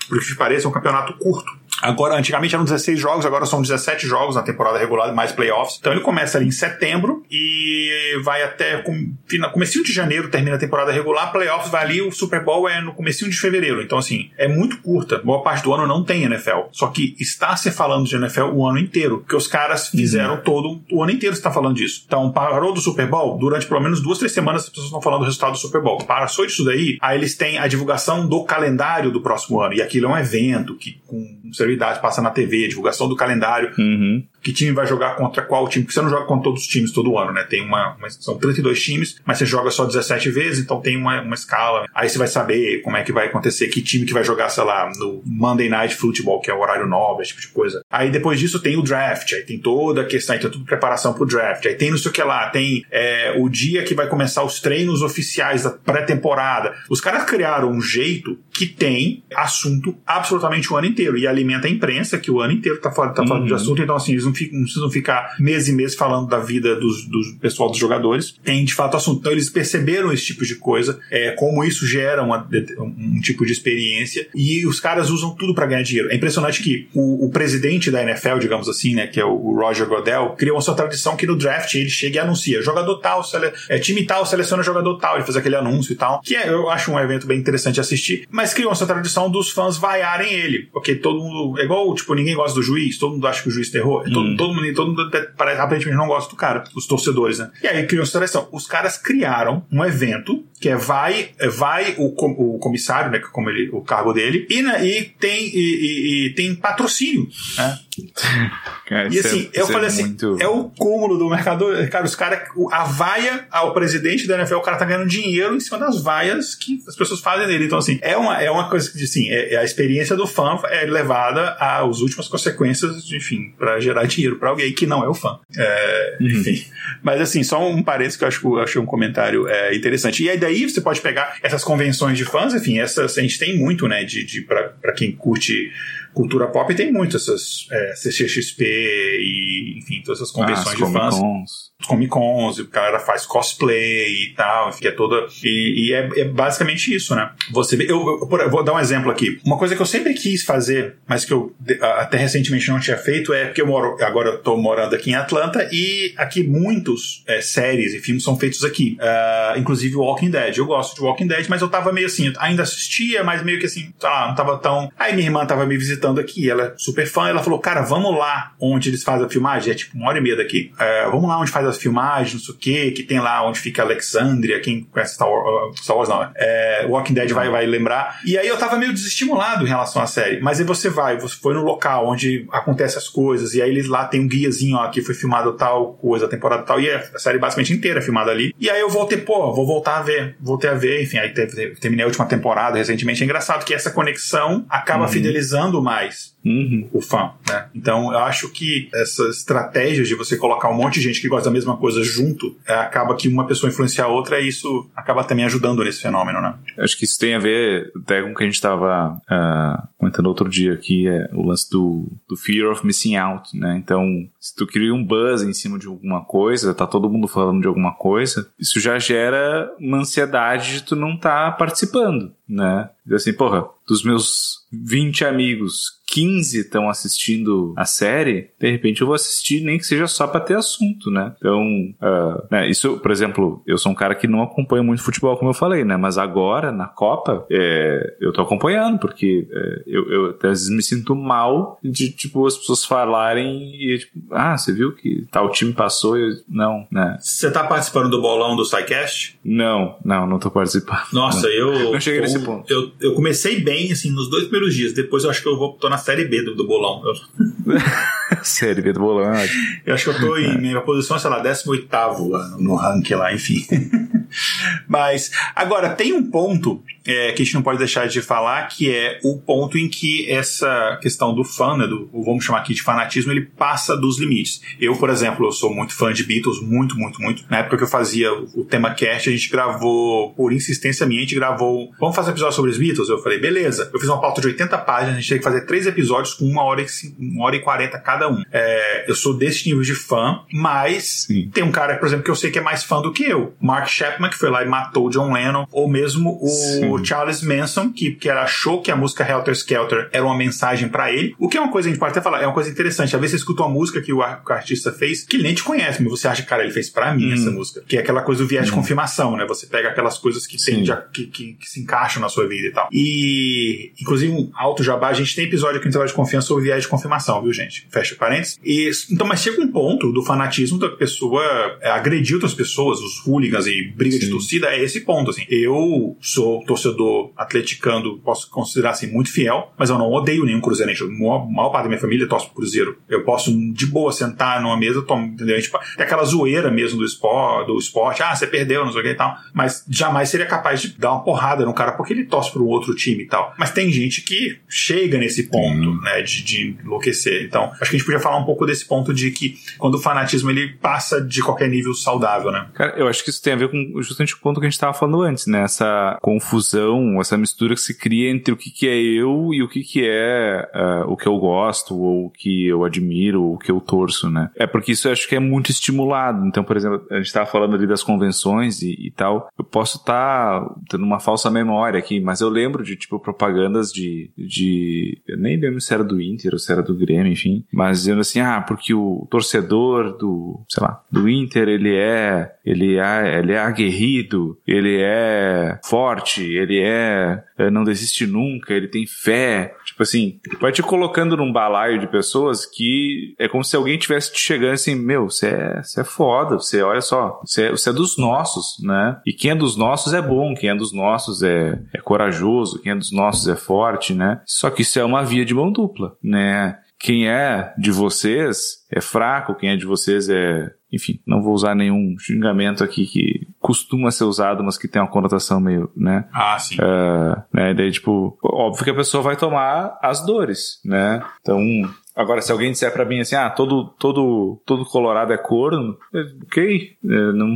por que pareça, é um campeonato curto. Agora, antigamente eram 16 jogos, agora são 17 jogos na temporada regular, mais playoffs. Então ele começa ali em setembro e vai até com, comecinho de janeiro, termina a temporada regular, playoffs vai ali, o Super Bowl é no comecinho de fevereiro. Então, assim, é muito curta. Boa parte do ano não tem NFL. Só que está se falando de NFL o ano inteiro, porque os caras fizeram uhum. todo o ano inteiro está falando disso. Então, parou do Super Bowl, durante pelo menos duas, três semanas as pessoas estão falando do resultado do Super Bowl. Passou disso daí, aí eles têm a divulgação do calendário do próximo ano. E aquilo é um evento que com um celebridades passa na TV, divulgação do calendário. Uhum. Que time vai jogar contra qual time? Porque você não joga contra todos os times todo ano, né? Tem uma, uma são 32 times, mas você joga só 17 vezes, então tem uma, uma escala. Aí você vai saber como é que vai acontecer, que time que vai jogar, sei lá, no Monday Night Football, que é o horário nobre, esse tipo de coisa. Aí depois disso tem o draft, aí tem toda a questão, então tudo preparação pro draft. Aí tem não sei o que lá, tem é, o dia que vai começar os treinos oficiais da pré-temporada. Os caras criaram um jeito que tem assunto absolutamente o ano inteiro e alimenta a imprensa que o ano inteiro tá, fora, tá falando uhum. de assunto, então assim, eles não, não precisam ficar meses e meses falando da vida dos pessoal dos jogadores. Tem de fato assunto. Então eles perceberam esse tipo de coisa, é, como isso gera uma, um tipo de experiência e os caras usam tudo para ganhar dinheiro. É impressionante que o, o, presidente da NFL, digamos assim, né, que é o Roger Godel, criou uma sua tradição que no draft ele chega e anuncia jogador tal, sele, é, time tal seleciona jogador tal, ele faz aquele anúncio e tal, que é, eu acho um evento bem interessante de assistir, mas criou essa tradição dos fãs vaiarem ele, porque todo mundo, é igual, tipo, ninguém gosta do juiz, todo mundo acha que o juiz terror, hum. Todo, mundo, todo mundo aparentemente não gosta do cara, os torcedores, né? E aí criou essa tradição. Os caras criaram um evento que é vai, é vai o, o comissário, né, como ele, o cargo dele, e, né, e tem, e, e, e tem patrocínio, né? Cara, e assim, é, eu falei é assim, muito... é o cúmulo do mercado. Cara, os caras, a vaia ao presidente da NFL, o cara tá ganhando dinheiro em cima das vaias que as pessoas fazem dele. Então, assim, é uma, é uma coisa que, assim, é, é a experiência do fã é levada às últimas consequências, enfim, para gerar dinheiro para alguém que não é o fã. É, uhum. Enfim. Mas, assim, só um parênteses que eu acho, eu achei um comentário é, interessante. E aí, daí você pode pegar essas convenções de fãs, enfim, essas a gente tem muito, né, de, de para quem curte cultura pop tem muito essas é, CCXP e, enfim, todas essas convenções ah, de fãs. Comic Cons, o cara faz cosplay e tal, que é toda. E, e é, é, basicamente isso, né? Você eu, eu, vou dar um exemplo aqui. Uma coisa que eu sempre quis fazer, mas que eu até recentemente não tinha feito, é porque eu moro, agora eu tô morando aqui em Atlanta e aqui muitos é, séries e filmes são feitos aqui. Uh, inclusive Walking Dead. Eu gosto de Walking Dead, mas eu tava meio assim, ainda assistia, mas meio que assim, tá, não tava tão. Aí minha irmã tava me visitando aqui, ela é super fã, ela falou, cara, vamos lá onde eles fazem a filmagem, é tipo uma hora e meia daqui. Uh, vamos lá onde faz a filmagens, não sei o que, que tem lá onde fica Alexandria, quem conhece Star Wars, Star Wars não, é, Walking Dead vai, vai lembrar. E aí eu tava meio desestimulado em relação à série. Mas aí você vai, você foi no local onde acontecem as coisas, e aí eles lá tem um guiazinho, ó, aqui foi filmado tal coisa, temporada tal, e a série basicamente inteira é filmada ali. E aí eu voltei, pô, vou voltar a ver, voltei a ver, enfim, aí terminei a última temporada recentemente. É engraçado que essa conexão acaba uhum. fidelizando mais Uhum. o fã, né? Então eu acho que essa estratégia de você colocar um monte de gente que gosta da mesma coisa junto, é, acaba que uma pessoa influencia a outra e isso acaba também ajudando nesse fenômeno, né? Acho que isso tem a ver até com o que a gente estava uh, ah, comentando outro dia que é o lance do, do fear of missing out, né? Então, se tu cria um buzz em cima de alguma coisa, tá todo mundo falando de alguma coisa, isso já gera uma ansiedade de tu não estar tá participando, né? Assim, porra, dos meus 20 amigos, 15 estão assistindo a série, de repente eu vou assistir nem que seja só para ter assunto, né? Então, uh, né, isso, por exemplo, eu sou um cara que não acompanha muito futebol, como eu falei, né? Mas agora, na Copa, é, eu tô acompanhando, porque é, eu, eu às vezes me sinto mal de, tipo, as pessoas falarem e, tipo, ah, você viu que tal time passou? Eu, não, né? Você tá participando do bolão do SciCast? Não, não, não tô participando. Nossa, não. eu... Não cheguei nesse ponto. Eu, eu comecei bem, assim, nos dois primeiros dias, depois eu acho que eu vou, tô na série B do, do bolão. série B do bolão. É eu acho que eu tô em minha posição, sei lá, 18 no ranking lá, enfim. Mas, agora, tem um ponto é, que a gente não pode deixar de falar, que é o ponto em que essa questão do fã, né, do, vamos chamar aqui de fanatismo, ele passa dos limites. Eu, por exemplo, eu sou muito fã de Beatles, muito, muito, muito. Na época que eu fazia o tema cast, a gente gravou, por insistência minha, a gente gravou, vamos fazer um episódio sobre os Beatles? Eu falei, beleza. Eu fiz uma pauta de 80 páginas, a gente tinha que fazer três episódios com uma hora e, uma hora e 40 cada um. É, eu sou desse nível de fã, mas Sim. tem um cara, por exemplo, que eu sei que é mais fã do que eu. Mark Chapman, que foi lá e matou o John Lennon, ou mesmo o Sim. Charles Manson, que, que era, achou que a música Helter Skelter era uma mensagem para ele. O que é uma coisa, a gente pode até falar, é uma coisa interessante. Às vezes você escuta uma música que o, artista fez, que ele nem te conhece, mas você acha, cara, ele fez para mim hum. essa música. Que é aquela coisa do viés hum. de confirmação, né? Você pega aquelas coisas que, tem, que, que, que, se encaixam na sua vida e tal. E, inclusive, um alto jabá, a gente tem episódio aqui no Trabalho de Confiança sobre viés de confirmação, viu, gente? Fecha parênteses. E, então, mas chega um ponto do fanatismo da pessoa é, agredir outras pessoas, os hooligans e briga Sim. de torcida é esse ponto, assim. Eu sou torcedor atleticando, posso considerar assim, muito fiel, mas eu não odeio nenhum cruzeirense. A maior, maior parte da minha família torce pro Cruzeiro. Eu posso, de boa, sentar numa mesa, tomo, entendeu? Tipo, tem aquela zoeira mesmo do esporte, do esporte, ah, você perdeu, não sei o que e tal. Mas jamais seria capaz de dar uma porrada no cara porque ele torce pro outro time e tal. Mas tem gente que chega nesse ponto, uhum. né, de, de enlouquecer. Então, acho que a gente podia falar um pouco desse ponto de que quando o fanatismo ele passa de qualquer nível saudável, né? Cara, eu acho que isso tem a ver com justamente o ponto que a gente estava falando antes, né? Essa confusão, essa mistura que se cria entre o que, que é eu e o que, que é uh, o que eu gosto, ou o que eu admiro, ou o que eu torço, né? É porque isso eu acho que é muito estimulado. Então, por exemplo, a gente estava falando ali das convenções e, e tal. Eu posso estar tá tendo uma falsa memória aqui, mas eu lembro de, tipo, propagandas de. De eu nem lembro se era do Inter ou se era do Grêmio, enfim. Mas dizendo assim, ah, porque o torcedor do, sei lá, do Inter, ele é. Ele é, ele é aguerrido, ele é forte, ele é, é não desiste nunca, ele tem fé. Tipo assim, vai te colocando num balaio de pessoas que é como se alguém tivesse te chegando assim, meu, você é, é foda, você, olha só, você é, é dos nossos, né? E quem é dos nossos é bom, quem é dos nossos é, é corajoso, quem é dos nossos é forte, né? Só que isso é uma via de mão dupla, né? Quem é de vocês é fraco, quem é de vocês é. Enfim, não vou usar nenhum xingamento aqui que costuma ser usado, mas que tem uma conotação meio, né? Ah, sim. Uh, né? Daí, tipo, óbvio que a pessoa vai tomar as dores, né? Então, Agora, se alguém disser para mim assim, ah, todo, todo, todo colorado é corno, é, ok, é, não,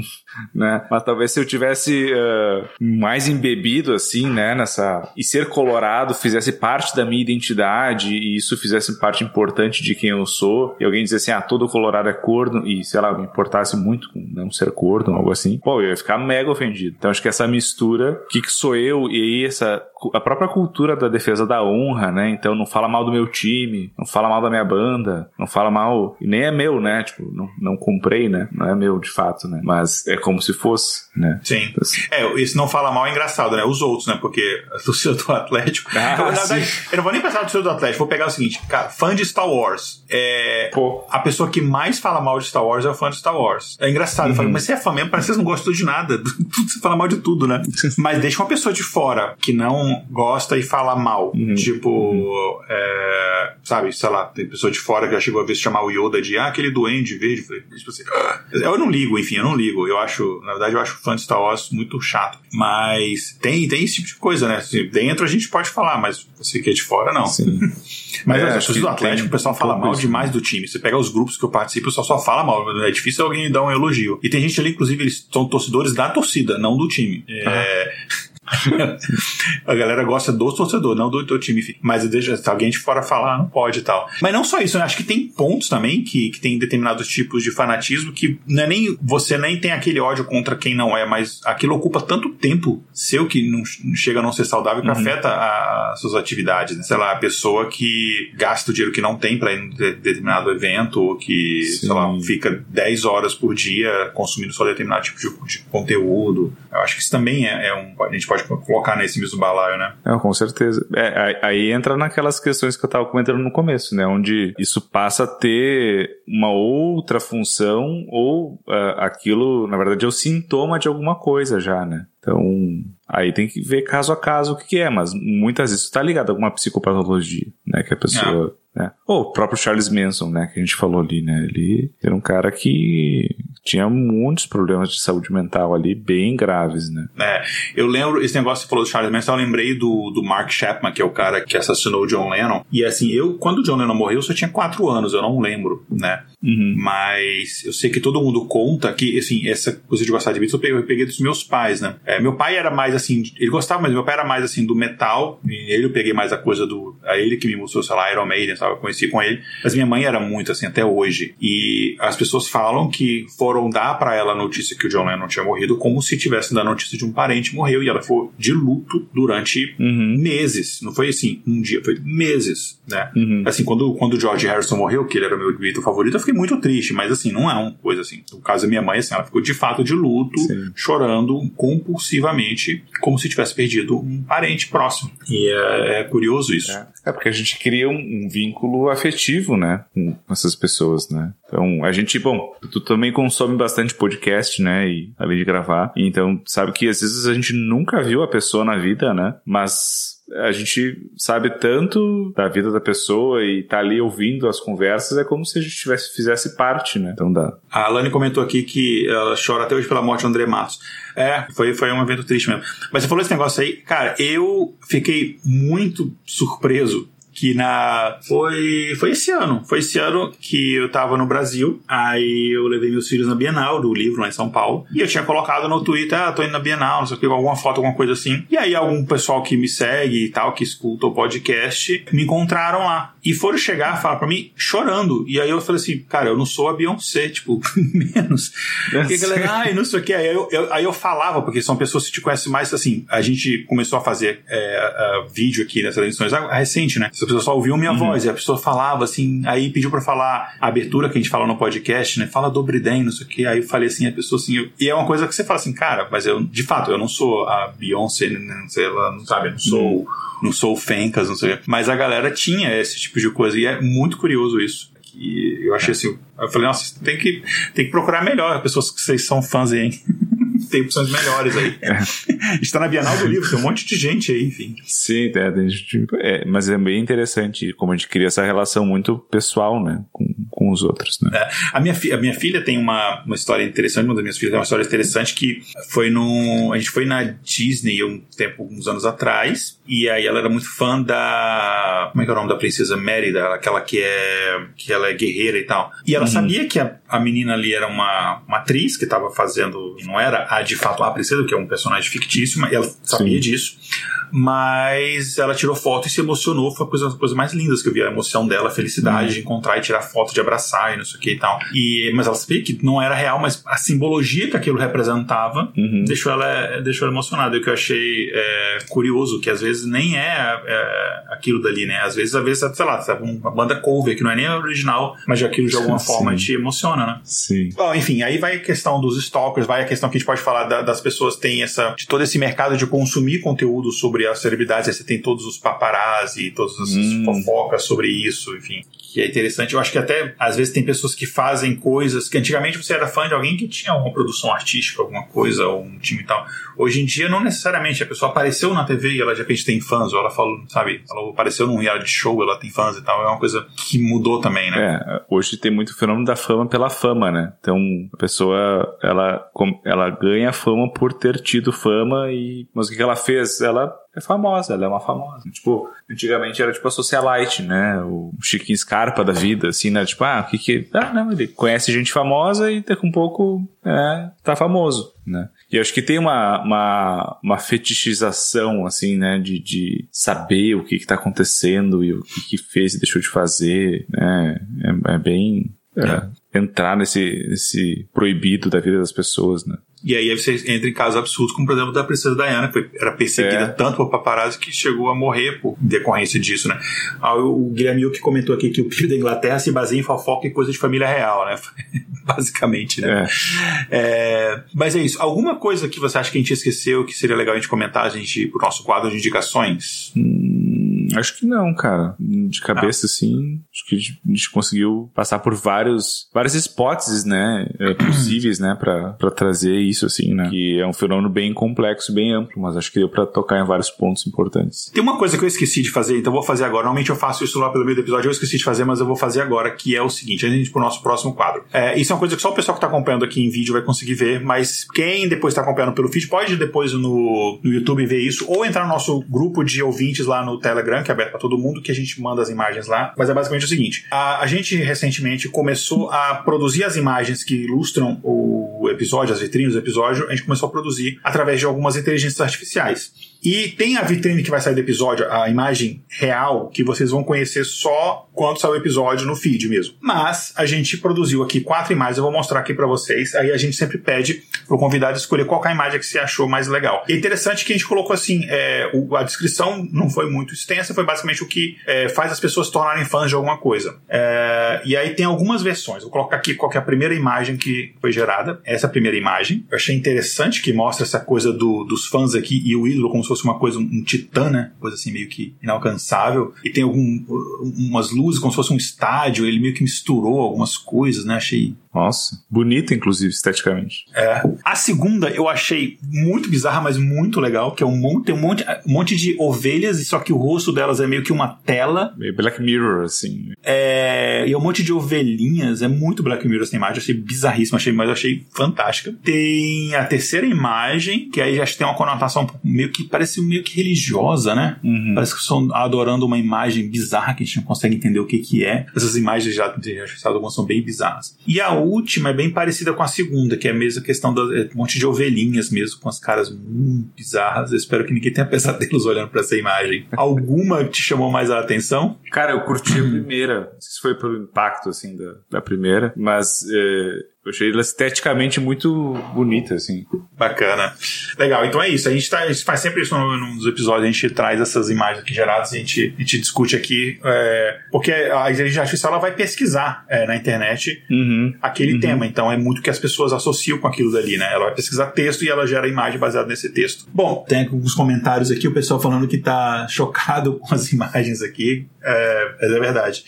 né? Mas talvez se eu tivesse uh, mais embebido, assim, né, nessa... E ser colorado fizesse parte da minha identidade e isso fizesse parte importante de quem eu sou, e alguém dissesse assim, ah, todo colorado é corno, e, sei lá, me importasse muito com não ser corno, algo assim, pô, eu ia ficar mega ofendido. Então, acho que essa mistura, o que, que sou eu, e essa... A própria cultura da defesa da honra, né? Então, não fala mal do meu time, não fala mal da minha banda, não fala mal, e nem é meu, né? Tipo, não, não comprei, né? Não é meu de fato, né? Mas é como se fosse, né? Sim. Então, assim. É, isso não fala mal é engraçado, né? Os outros, né? Porque a torcida do Atlético. Ah, eu, verdade, eu não vou nem pensar no torcida do Atlético, vou pegar o seguinte, cara, fã de Star Wars. É, Pô. A pessoa que mais fala mal de Star Wars é o fã de Star Wars. É engraçado. Uhum. Eu falo, mas você é fã mesmo, parece que vocês não gostam de nada. Tudo você fala mal de tudo, né? mas deixa uma pessoa de fora que não gosta e fala mal. Uhum. Tipo, uhum. É, sabe, sei lá, tem pessoa de fora que já chegou a ver se chamar o Yoda de ah, aquele duende verde. Tipo assim, ah. Eu não ligo, enfim, eu não ligo. Eu acho, na verdade, eu acho fã de Star Wars muito chato. Mas tem, tem esse tipo de coisa, né? Assim, dentro a gente pode falar, mas você que é de fora, não. Sim. mas é, as do Atlético, o pessoal fala mal demais do time. Você pega os grupos que eu participo, o pessoal só fala mal. É difícil alguém dar um elogio. E tem gente ali, inclusive, eles são torcedores da torcida, não do time. É. a galera gosta do torcedor, não do teu time. Mas deixa, se alguém de fora falar, não pode e tal. Mas não só isso, né? acho que tem pontos também que, que tem determinados tipos de fanatismo que não é nem você nem tem aquele ódio contra quem não é, mas aquilo ocupa tanto tempo seu que não chega a não ser saudável que uhum. afeta as suas atividades. Né? Sei lá, a pessoa que gasta o dinheiro que não tem para ir em determinado evento, ou que, Sim. sei lá, fica 10 horas por dia consumindo só determinado tipo de, de conteúdo. Eu acho que isso também é, é um. A gente pode pode colocar nesse mesmo balaio, né? É, com certeza. É, aí entra naquelas questões que eu estava comentando no começo, né? Onde isso passa a ter uma outra função ou uh, aquilo, na verdade, é o sintoma de alguma coisa já, né? Então, aí tem que ver caso a caso o que, que é, mas muitas vezes está ligado a alguma psicopatologia, né? Que a pessoa. É. Né? Ou o próprio Charles Manson, né? Que a gente falou ali, né? Ele era um cara que tinha muitos problemas de saúde mental ali, bem graves, né? É, eu lembro, esse negócio que você falou do Charles Manson, eu lembrei do, do Mark Chapman, que é o cara que assassinou o John Lennon. E assim, eu, quando o John Lennon morreu, eu só tinha quatro anos, eu não lembro, né? Uhum. Mas eu sei que todo mundo conta que, assim, essa coisa de gostar de Beatles eu peguei, eu peguei dos meus pais, né? É, meu pai era mais assim, ele gostava, mas meu pai era mais assim do metal, e ele eu peguei mais a coisa do. A ele que me mostrou, sei lá, Iron Maiden, sabe? Eu conheci com ele. Mas minha mãe era muito assim, até hoje. E as pessoas falam que foram dar para ela a notícia que o John Lennon tinha morrido como se tivesse dado a notícia de um parente morreu, e ela foi de luto durante uhum. meses. Não foi assim, um dia, foi meses, né? Uhum. Assim, quando, quando o George Harrison morreu, que ele era meu Beatle favorito, eu fiquei muito triste, mas assim, não é uma coisa assim. No caso da minha mãe, assim, ela ficou de fato de luto, Sim. chorando compulsivamente, como se tivesse perdido um parente próximo. E é, é curioso isso. É. é. porque a gente cria um, um, vínculo afetivo, né, com essas pessoas, né? Então, a gente, bom, tu também consome bastante podcast, né? E além de gravar. Então, sabe que às vezes a gente nunca viu a pessoa na vida, né? Mas a gente sabe tanto da vida da pessoa e tá ali ouvindo as conversas, é como se a gente tivesse, fizesse parte, né? Então dá. A Alane comentou aqui que ela chora até hoje pela morte do André Matos. É, foi, foi um evento triste mesmo. Mas você falou esse negócio aí, cara, eu fiquei muito surpreso que na foi foi esse ano, foi esse ano que eu tava no Brasil, aí eu levei meus filhos na Bienal do livro lá em São Paulo, e eu tinha colocado no Twitter, ah, tô indo na Bienal, não sei o que, alguma foto, alguma coisa assim. E aí algum pessoal que me segue e tal, que escuta o podcast, me encontraram lá e foram chegar, falar para mim chorando. E aí eu falei assim, cara, eu não sou a Beyoncé, tipo, menos. Porque a galera, ai, não sei o que. Aí eu, eu, aí eu falava, porque são pessoas que te conhecem mais, assim, a gente começou a fazer é, uh, vídeo aqui nessas edições recente, né? Pessoas só ouviam minha uhum. voz, e a pessoa falava assim, aí pediu para falar a abertura que a gente fala no podcast, né? Fala do Briden, não sei o que. Aí eu falei assim, a pessoa assim, eu, e é uma coisa que você fala assim, cara, mas eu, de fato, eu não sou a Beyoncé, né? não sei, ela não sabe, eu não sou. Uhum. Não sou o Fencas, não sei o Mas a galera tinha esse tipo de coisa, e é muito curioso isso. E eu achei assim, eu falei, nossa, tem que, tem que procurar melhor pessoas que vocês são fãs aí, hein? tem opções melhores aí. É. Está na Bienal do Livro, tem um monte de gente aí, enfim. Sim, é, é, mas é bem interessante como a gente cria essa relação muito pessoal, né, com, com os outros, né. É, a, minha a minha filha tem uma, uma história interessante, uma das minhas filhas tem uma história interessante que foi no... A gente foi na Disney um tempo, uns anos atrás, e aí ela era muito fã da... Como é que é o nome da princesa Mérida? Aquela que é... que ela é guerreira e tal. E ela uhum. sabia que a, a menina ali era uma, uma atriz que estava fazendo... Não era a de fato a princesa, que é um personagem fictício, mas ela sabia Sim. disso mas ela tirou foto e se emocionou. Foi a coisa, coisa mais lindas que eu vi. A emoção dela, a felicidade uhum. de encontrar e tirar foto, de abraçar e não sei o que e tal. E, mas ela sabia que não era real, mas a simbologia que aquilo representava uhum. deixou, ela, deixou ela emocionada. E o que eu achei é, curioso, que às vezes nem é, é, aquilo dali, né? Às vezes, às vezes, sei lá, sabe, uma banda cover que não é nem a original, mas aquilo de alguma Sim. forma te emociona, né? Sim. Bom, enfim, aí vai a questão dos stalkers, vai a questão que a gente pode falar da, das pessoas têm essa, de todo esse mercado de consumir conteúdo sobre sobre as celebridades, aí você tem todos os paparazzi, todas as hum. fofocas sobre isso, enfim que é interessante. Eu acho que até às vezes tem pessoas que fazem coisas que antigamente você era fã de alguém que tinha alguma produção artística, alguma coisa, ou um time e tal. Hoje em dia, não necessariamente. A pessoa apareceu na TV e ela de repente tem fãs, ou ela falou, sabe, ela apareceu num reality show, ela tem fãs e tal. É uma coisa que mudou também, né? É, hoje tem muito fenômeno da fama pela fama, né? Então a pessoa ela, ela ganha fama por ter tido fama e. Mas o que ela fez? Ela é famosa, ela é uma famosa. Tipo, antigamente era tipo a socialite, né? O Chiquinho Scarpa da vida, assim, né? Tipo, ah, o que que... Ah, não, ele conhece gente famosa e daqui um pouco, é, tá famoso, né? E acho que tem uma, uma, uma fetichização, assim, né, de, de saber o que que tá acontecendo e o que que fez e deixou de fazer, né? É, é bem... É, entrar nesse, nesse proibido da vida das pessoas, né? E aí você entra em casos absurdos, como por exemplo da Princesa Diana, que foi, era perseguida é. tanto por paparazzi que chegou a morrer por decorrência disso, né? Ah, o Guilherme que comentou aqui que o PIB da Inglaterra se baseia em fofoca e coisa de família real, né? Basicamente, né? É. É, mas é isso. Alguma coisa que você acha que a gente esqueceu que seria legal a gente comentar, a gente pro nosso quadro de indicações? Hum Acho que não, cara. De cabeça, ah. assim, acho que a gente conseguiu passar por vários, várias hipóteses, né, é, possíveis, né, pra, pra trazer isso, assim, né, que é um fenômeno bem complexo, bem amplo, mas acho que deu pra tocar em vários pontos importantes. Tem uma coisa que eu esqueci de fazer, então vou fazer agora. Normalmente eu faço isso lá pelo meio do episódio, eu esqueci de fazer, mas eu vou fazer agora, que é o seguinte, a gente pro nosso próximo quadro. É, isso é uma coisa que só o pessoal que tá acompanhando aqui em vídeo vai conseguir ver, mas quem depois tá acompanhando pelo feed pode depois no, no YouTube ver isso, ou entrar no nosso grupo de ouvintes lá no Telegram, Que é aberto para todo mundo, que a gente manda as imagens lá. Mas é basicamente o seguinte: a, a gente recentemente começou a produzir as imagens que ilustram o episódio, as vitrines do episódio, a gente começou a produzir através de algumas inteligências artificiais. E tem a vitrine que vai sair do episódio, a imagem real, que vocês vão conhecer só quando sair o episódio no feed mesmo. Mas a gente produziu aqui quatro imagens, eu vou mostrar aqui para vocês. Aí a gente sempre pede pro convidado escolher qual é a imagem que você achou mais legal. É interessante que a gente colocou assim, é, a descrição não foi muito extensa, foi basicamente o que é, faz as pessoas tornarem fãs de alguma coisa. É, e aí tem algumas versões. Vou colocar aqui qual é a primeira imagem que foi gerada. Essa primeira imagem. Eu achei interessante que mostra essa coisa do, dos fãs aqui e o ídolo como fosse uma coisa, um, um titã, né? Coisa assim meio que inalcançável. E tem algum, umas luzes como se fosse um estádio, ele meio que misturou algumas coisas, né? Achei nossa, bonita, inclusive, esteticamente. É. A segunda eu achei muito bizarra, mas muito legal, que é um monte, tem um monte, um monte de ovelhas, só que o rosto delas é meio que uma tela. Meio Black Mirror, assim. É. E é um monte de ovelhinhas, é muito Black Mirror essa imagem, achei bizarríssima, achei, mas achei fantástica. Tem a terceira imagem, que aí já tem uma conotação meio que parece meio que religiosa, né? Uhum. Parece que estão adorando uma imagem bizarra que a gente não consegue entender o que que é. Essas imagens já, algumas são bem bizarras. E a última é bem parecida com a segunda, que é a mesma questão do é, um monte de ovelhinhas mesmo, com as caras muito bizarras. Eu espero que ninguém tenha pesadelos olhando para essa imagem. Alguma te chamou mais a atenção? Cara, eu curti a primeira. Não sei se foi pelo impacto, assim, da, da primeira, mas é, eu achei ela esteticamente muito bonita, assim. Bacana. Legal, então é isso. A gente, tá, a gente faz sempre isso nos episódios, a gente traz essas imagens aqui geradas, a gente, a gente discute aqui, é, porque a inteligência artificial ela vai pesquisar é, na internet uhum. aquele uhum. tema, então é muito que as pessoas associam com aquilo dali, né? Ela vai pesquisar texto e ela gera imagem baseada nesse texto. Bom, tem alguns comentários aqui, o pessoal falando que tá chocado com as imagens aqui, é, é verdade.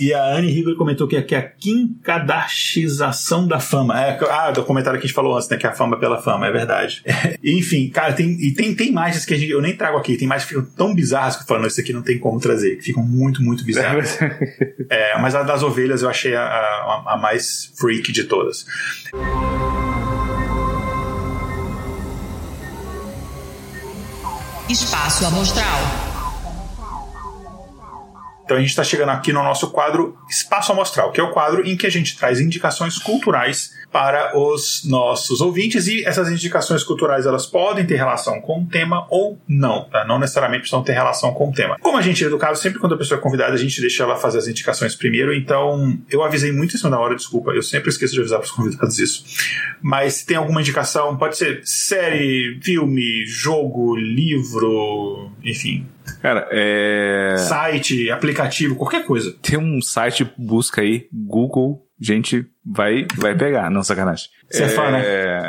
E a Anne Rigor comentou que, que é a quincadachização da fama. É, ah, do comentário que a gente falou antes, né? Que é a fama pela fama, é verdade. É, enfim, cara, tem, e tem, tem imagens que a gente, eu nem trago aqui, tem imagens que ficam tão bizarras que eu falo, não, isso aqui não tem como trazer, que ficam muito, muito bizarras. é, mas a das ovelhas eu achei a, a, a mais freak de todas. Espaço Amostral. Então a gente está chegando aqui no nosso quadro Espaço Amostral, que é o quadro em que a gente traz indicações culturais para os nossos ouvintes e essas indicações culturais elas podem ter relação com o tema ou não, tá? não necessariamente precisam ter relação com o tema. Como a gente é educado, sempre quando a pessoa é convidada a gente deixa ela fazer as indicações primeiro, então eu avisei muito isso na hora, desculpa, eu sempre esqueço de avisar para os convidados isso. Mas se tem alguma indicação, pode ser série, filme, jogo, livro, enfim, Cara, é. Site, aplicativo, qualquer coisa. Tem um site, busca aí, Google, gente vai, vai pegar, não sacanagem. Você é, é fã, né?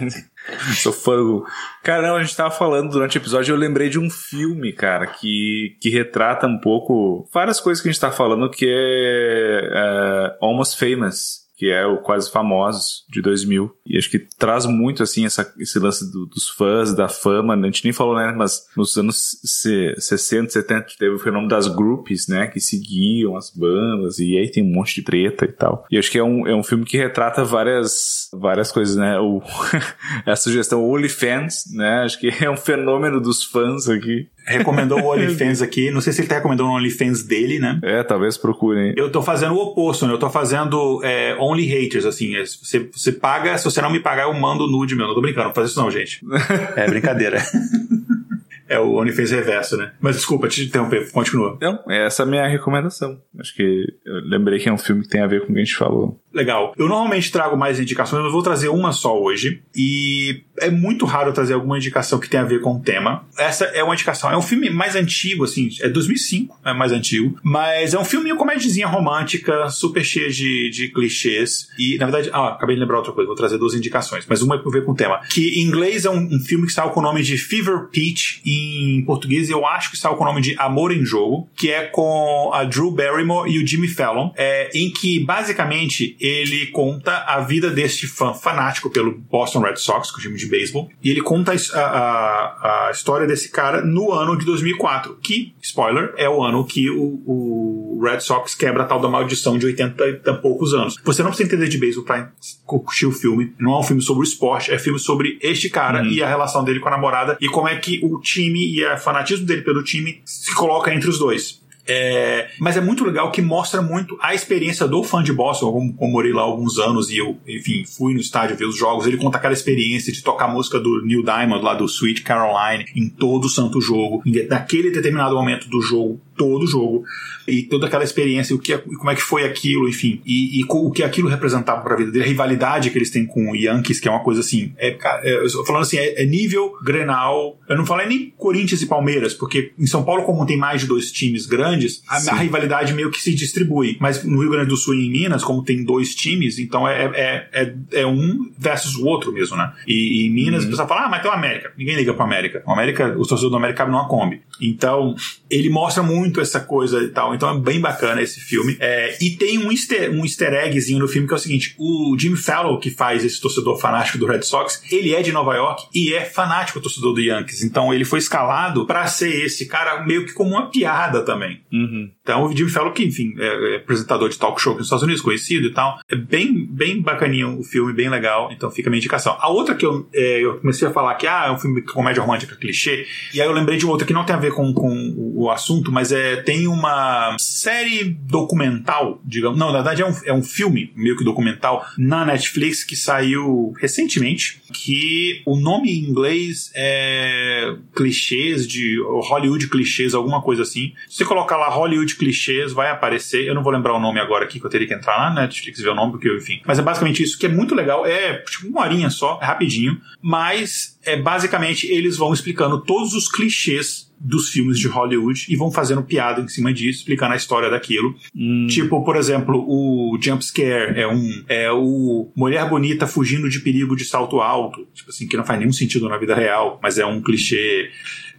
Sou fã do. Cara, não, a gente tava falando durante o episódio, eu lembrei de um filme, cara, que, que retrata um pouco várias coisas que a gente tá falando, que é uh, Almost Famous que é o Quase Famosos, de 2000. E acho que traz muito, assim, essa, esse lance do, dos fãs, da fama. Né? A gente nem falou, né? Mas nos anos 60, 70 teve o fenômeno das groups, né? Que seguiam as bandas. E aí tem um monte de treta e tal. E acho que é um, é um filme que retrata várias, várias coisas, né? O, a sugestão OnlyFans, né? Acho que é um fenômeno dos fãs aqui recomendou o OnlyFans aqui. Não sei se ele tá recomendando o OnlyFans dele, né? É, talvez procurem. Eu tô fazendo o oposto, né? Eu tô fazendo é, Only Haters, assim. É, você, você paga, se você não me pagar, eu mando nude meu. Não tô brincando, não faz isso não, gente. É brincadeira. é o OnlyFans reverso, né? Mas desculpa, te interromper, continua. Não, essa é a minha recomendação. Acho que eu lembrei que é um filme que tem a ver com o que a gente falou. Legal. Eu normalmente trago mais indicações, mas vou trazer uma só hoje. E é muito raro trazer alguma indicação que tenha a ver com o tema. Essa é uma indicação. É um filme mais antigo, assim, é 2005, é mais antigo. Mas é um filme comédiazinha romântica, super cheia de, de clichês. E, na verdade, ah, acabei de lembrar outra coisa, vou trazer duas indicações. Mas uma é a ver com o tema. Que em inglês é um, um filme que está com o nome de Fever Pitch. Em português eu acho que está com o nome de Amor em Jogo. Que é com a Drew Barrymore e o Jimmy Fallon. É, em que, basicamente, ele conta a vida deste fã fanático pelo Boston Red Sox, com o time de beisebol, e ele conta a, a, a, história desse cara no ano de 2004, que, spoiler, é o ano que o, o Red Sox quebra a tal da maldição de 80 e poucos anos. Você não precisa entender de beisebol pra curtir o filme, não é um filme sobre o esporte, é filme sobre este cara uhum. e a relação dele com a namorada e como é que o time e o fanatismo dele pelo time se coloca entre os dois. É, mas é muito legal que mostra muito a experiência do fã de Boston. Como morei lá alguns anos e eu, enfim, fui no estádio ver os jogos. Ele conta aquela experiência de tocar a música do Neil Diamond lá do Sweet Caroline em todo o santo jogo. E naquele determinado momento do jogo, todo o jogo e toda aquela experiência, o que, como é que foi aquilo, enfim, e, e o que aquilo representava para a vida dele, a rivalidade que eles têm com o Yankees, que é uma coisa assim, é, é falando assim, é, é, nível Grenal, eu não falei nem Corinthians e Palmeiras, porque em São Paulo, como tem mais de dois times grandes, a, a rivalidade meio que se distribui, mas no Rio Grande do Sul e em Minas, como tem dois times, então é, é, é, é um versus o outro mesmo, né? E, e em Minas, uhum. o pessoal fala, ah, mas tem o América, ninguém liga para América, o América, os torcedores do América não a Kombi, então ele mostra muito essa coisa e tal, então é bem bacana esse filme. É, e tem um easter, um easter eggzinho no filme que é o seguinte: o Jimmy Fallon, que faz esse torcedor fanático do Red Sox, ele é de Nova York e é fanático torcedor do Yankees. Então ele foi escalado para ser esse cara meio que como uma piada também. Uhum. Então o Jimmy Fallon, que enfim, é, é apresentador de talk show aqui nos Estados Unidos, conhecido e tal, é bem, bem bacaninho o filme, bem legal. Então fica a minha indicação. A outra que eu, é, eu comecei a falar que ah, é um filme de comédia romântica clichê, e aí eu lembrei de outra que não tem a ver com, com o assunto, mas é tem uma série documental, digamos. Não, na verdade é um, é um filme meio que documental na Netflix que saiu recentemente. Que o nome em inglês é clichês de Hollywood clichês, alguma coisa assim. Se você colocar lá Hollywood clichês, vai aparecer. Eu não vou lembrar o nome agora aqui, que eu teria que entrar lá na Netflix ver o nome, porque enfim. Mas é basicamente isso, que é muito legal. É tipo uma horinha só, é rapidinho. Mas é basicamente eles vão explicando todos os clichês dos filmes de Hollywood e vão fazendo piada em cima disso, explicando a história daquilo. Hum. Tipo, por exemplo, o jump scare é um é o mulher bonita fugindo de perigo de salto alto, tipo assim, que não faz nenhum sentido na vida real, mas é um clichê.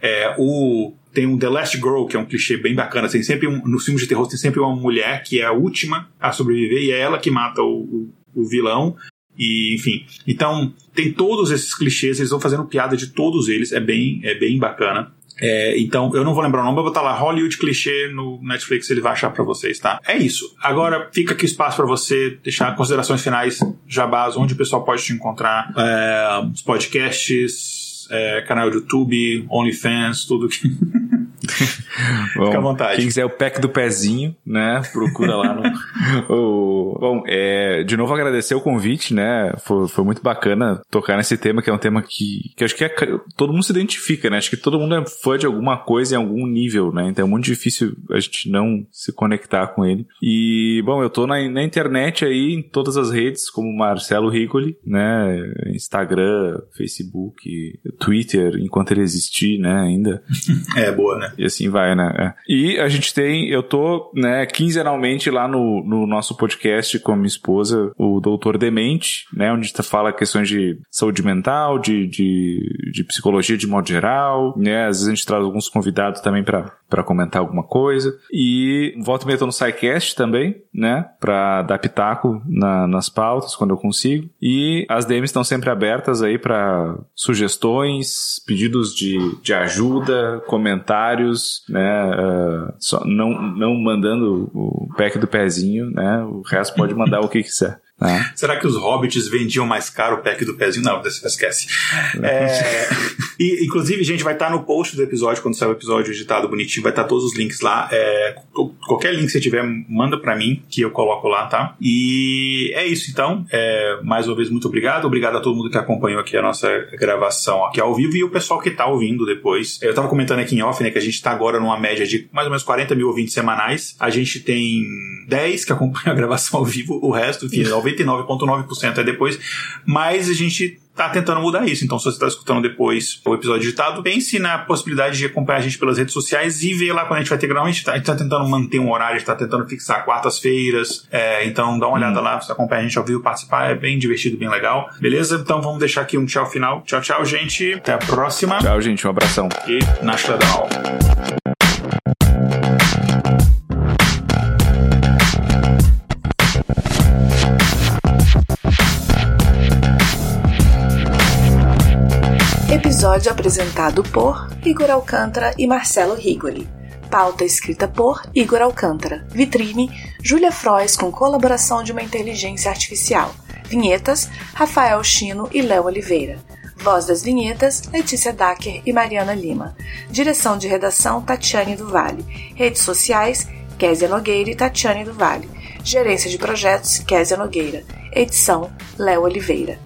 É o tem um The Last Girl, que é um clichê bem bacana. Tem sempre um, nos filmes de terror tem sempre uma mulher que é a última a sobreviver e é ela que mata o, o, o vilão. E, enfim. Então, tem todos esses clichês, eles vão fazendo piada de todos eles, é bem, é bem bacana. É, então, eu não vou lembrar o nome, vou botar lá Hollywood Clichê no Netflix, ele vai achar para vocês, tá? É isso. Agora fica aqui espaço para você deixar considerações finais, jabás, onde o pessoal pode te encontrar, é, os podcasts, é, canal do YouTube, OnlyFans, tudo que. Bom, Fica à vontade. Quem quiser o pack do pezinho, né? Procura lá no. o... Bom, é, de novo agradecer o convite, né? Foi, foi muito bacana tocar nesse tema, que é um tema que, que acho que é, todo mundo se identifica, né? Acho que todo mundo é fã de alguma coisa em algum nível, né? Então é muito difícil a gente não se conectar com ele. E, bom, eu tô na, na internet aí, em todas as redes, como Marcelo Rigoli, né? Instagram, Facebook, Twitter, enquanto ele existir, né? Ainda. É, boa, né? E assim vai, né? É. E a gente tem, eu tô, né, quinzenalmente lá no, no nosso podcast com a minha esposa, o Doutor Demente, né, onde gente fala questões de saúde mental, de, de, de psicologia de modo geral, né, às vezes a gente traz alguns convidados também para para comentar alguma coisa. E volta e meia no SciCast também, né? Pra dar pitaco na, nas pautas quando eu consigo. E as DMs estão sempre abertas aí para sugestões, pedidos de, de ajuda, comentários, né? Uh, só não, não mandando o pack do pezinho, né? O resto pode mandar o que quiser. É. Será que os hobbits vendiam mais caro o pack do pezinho? Não, esquece. É, e, inclusive, gente, vai estar no post do episódio, quando sair o episódio editado bonitinho, vai estar todos os links lá. É, qualquer link que você tiver, manda para mim, que eu coloco lá, tá? E é isso, então. É, mais uma vez, muito obrigado. Obrigado a todo mundo que acompanhou aqui a nossa gravação aqui ao vivo e o pessoal que tá ouvindo depois. Eu tava comentando aqui em off, né, que a gente tá agora numa média de mais ou menos 40 mil ouvintes semanais. A gente tem 10 que acompanham a gravação ao vivo, o resto, enfim, 99,9% é depois, mas a gente tá tentando mudar isso. Então, se você está escutando depois o episódio editado, pense na possibilidade de acompanhar a gente pelas redes sociais e ver lá quando a gente vai ter gravação. A gente tá, tá tentando manter um horário, a gente tá tentando fixar quartas-feiras. É, então, dá uma olhada hum. lá, você acompanha a gente ao vivo, participar, é bem divertido, bem legal. Beleza? Então, vamos deixar aqui um tchau final. Tchau, tchau, gente. Até a próxima. Tchau, gente. Um abração. E Nashladal. Episódio apresentado por Igor Alcântara e Marcelo Rigoli. Pauta escrita por Igor Alcântara. Vitrine, Júlia Frois com colaboração de uma inteligência artificial. Vinhetas, Rafael Chino e Léo Oliveira. Voz das vinhetas, Letícia Dacker e Mariana Lima. Direção de redação, Tatiane do Vale. Redes sociais, Késia Nogueira e Tatiane do Vale. Gerência de projetos, Késia Nogueira. Edição, Léo Oliveira.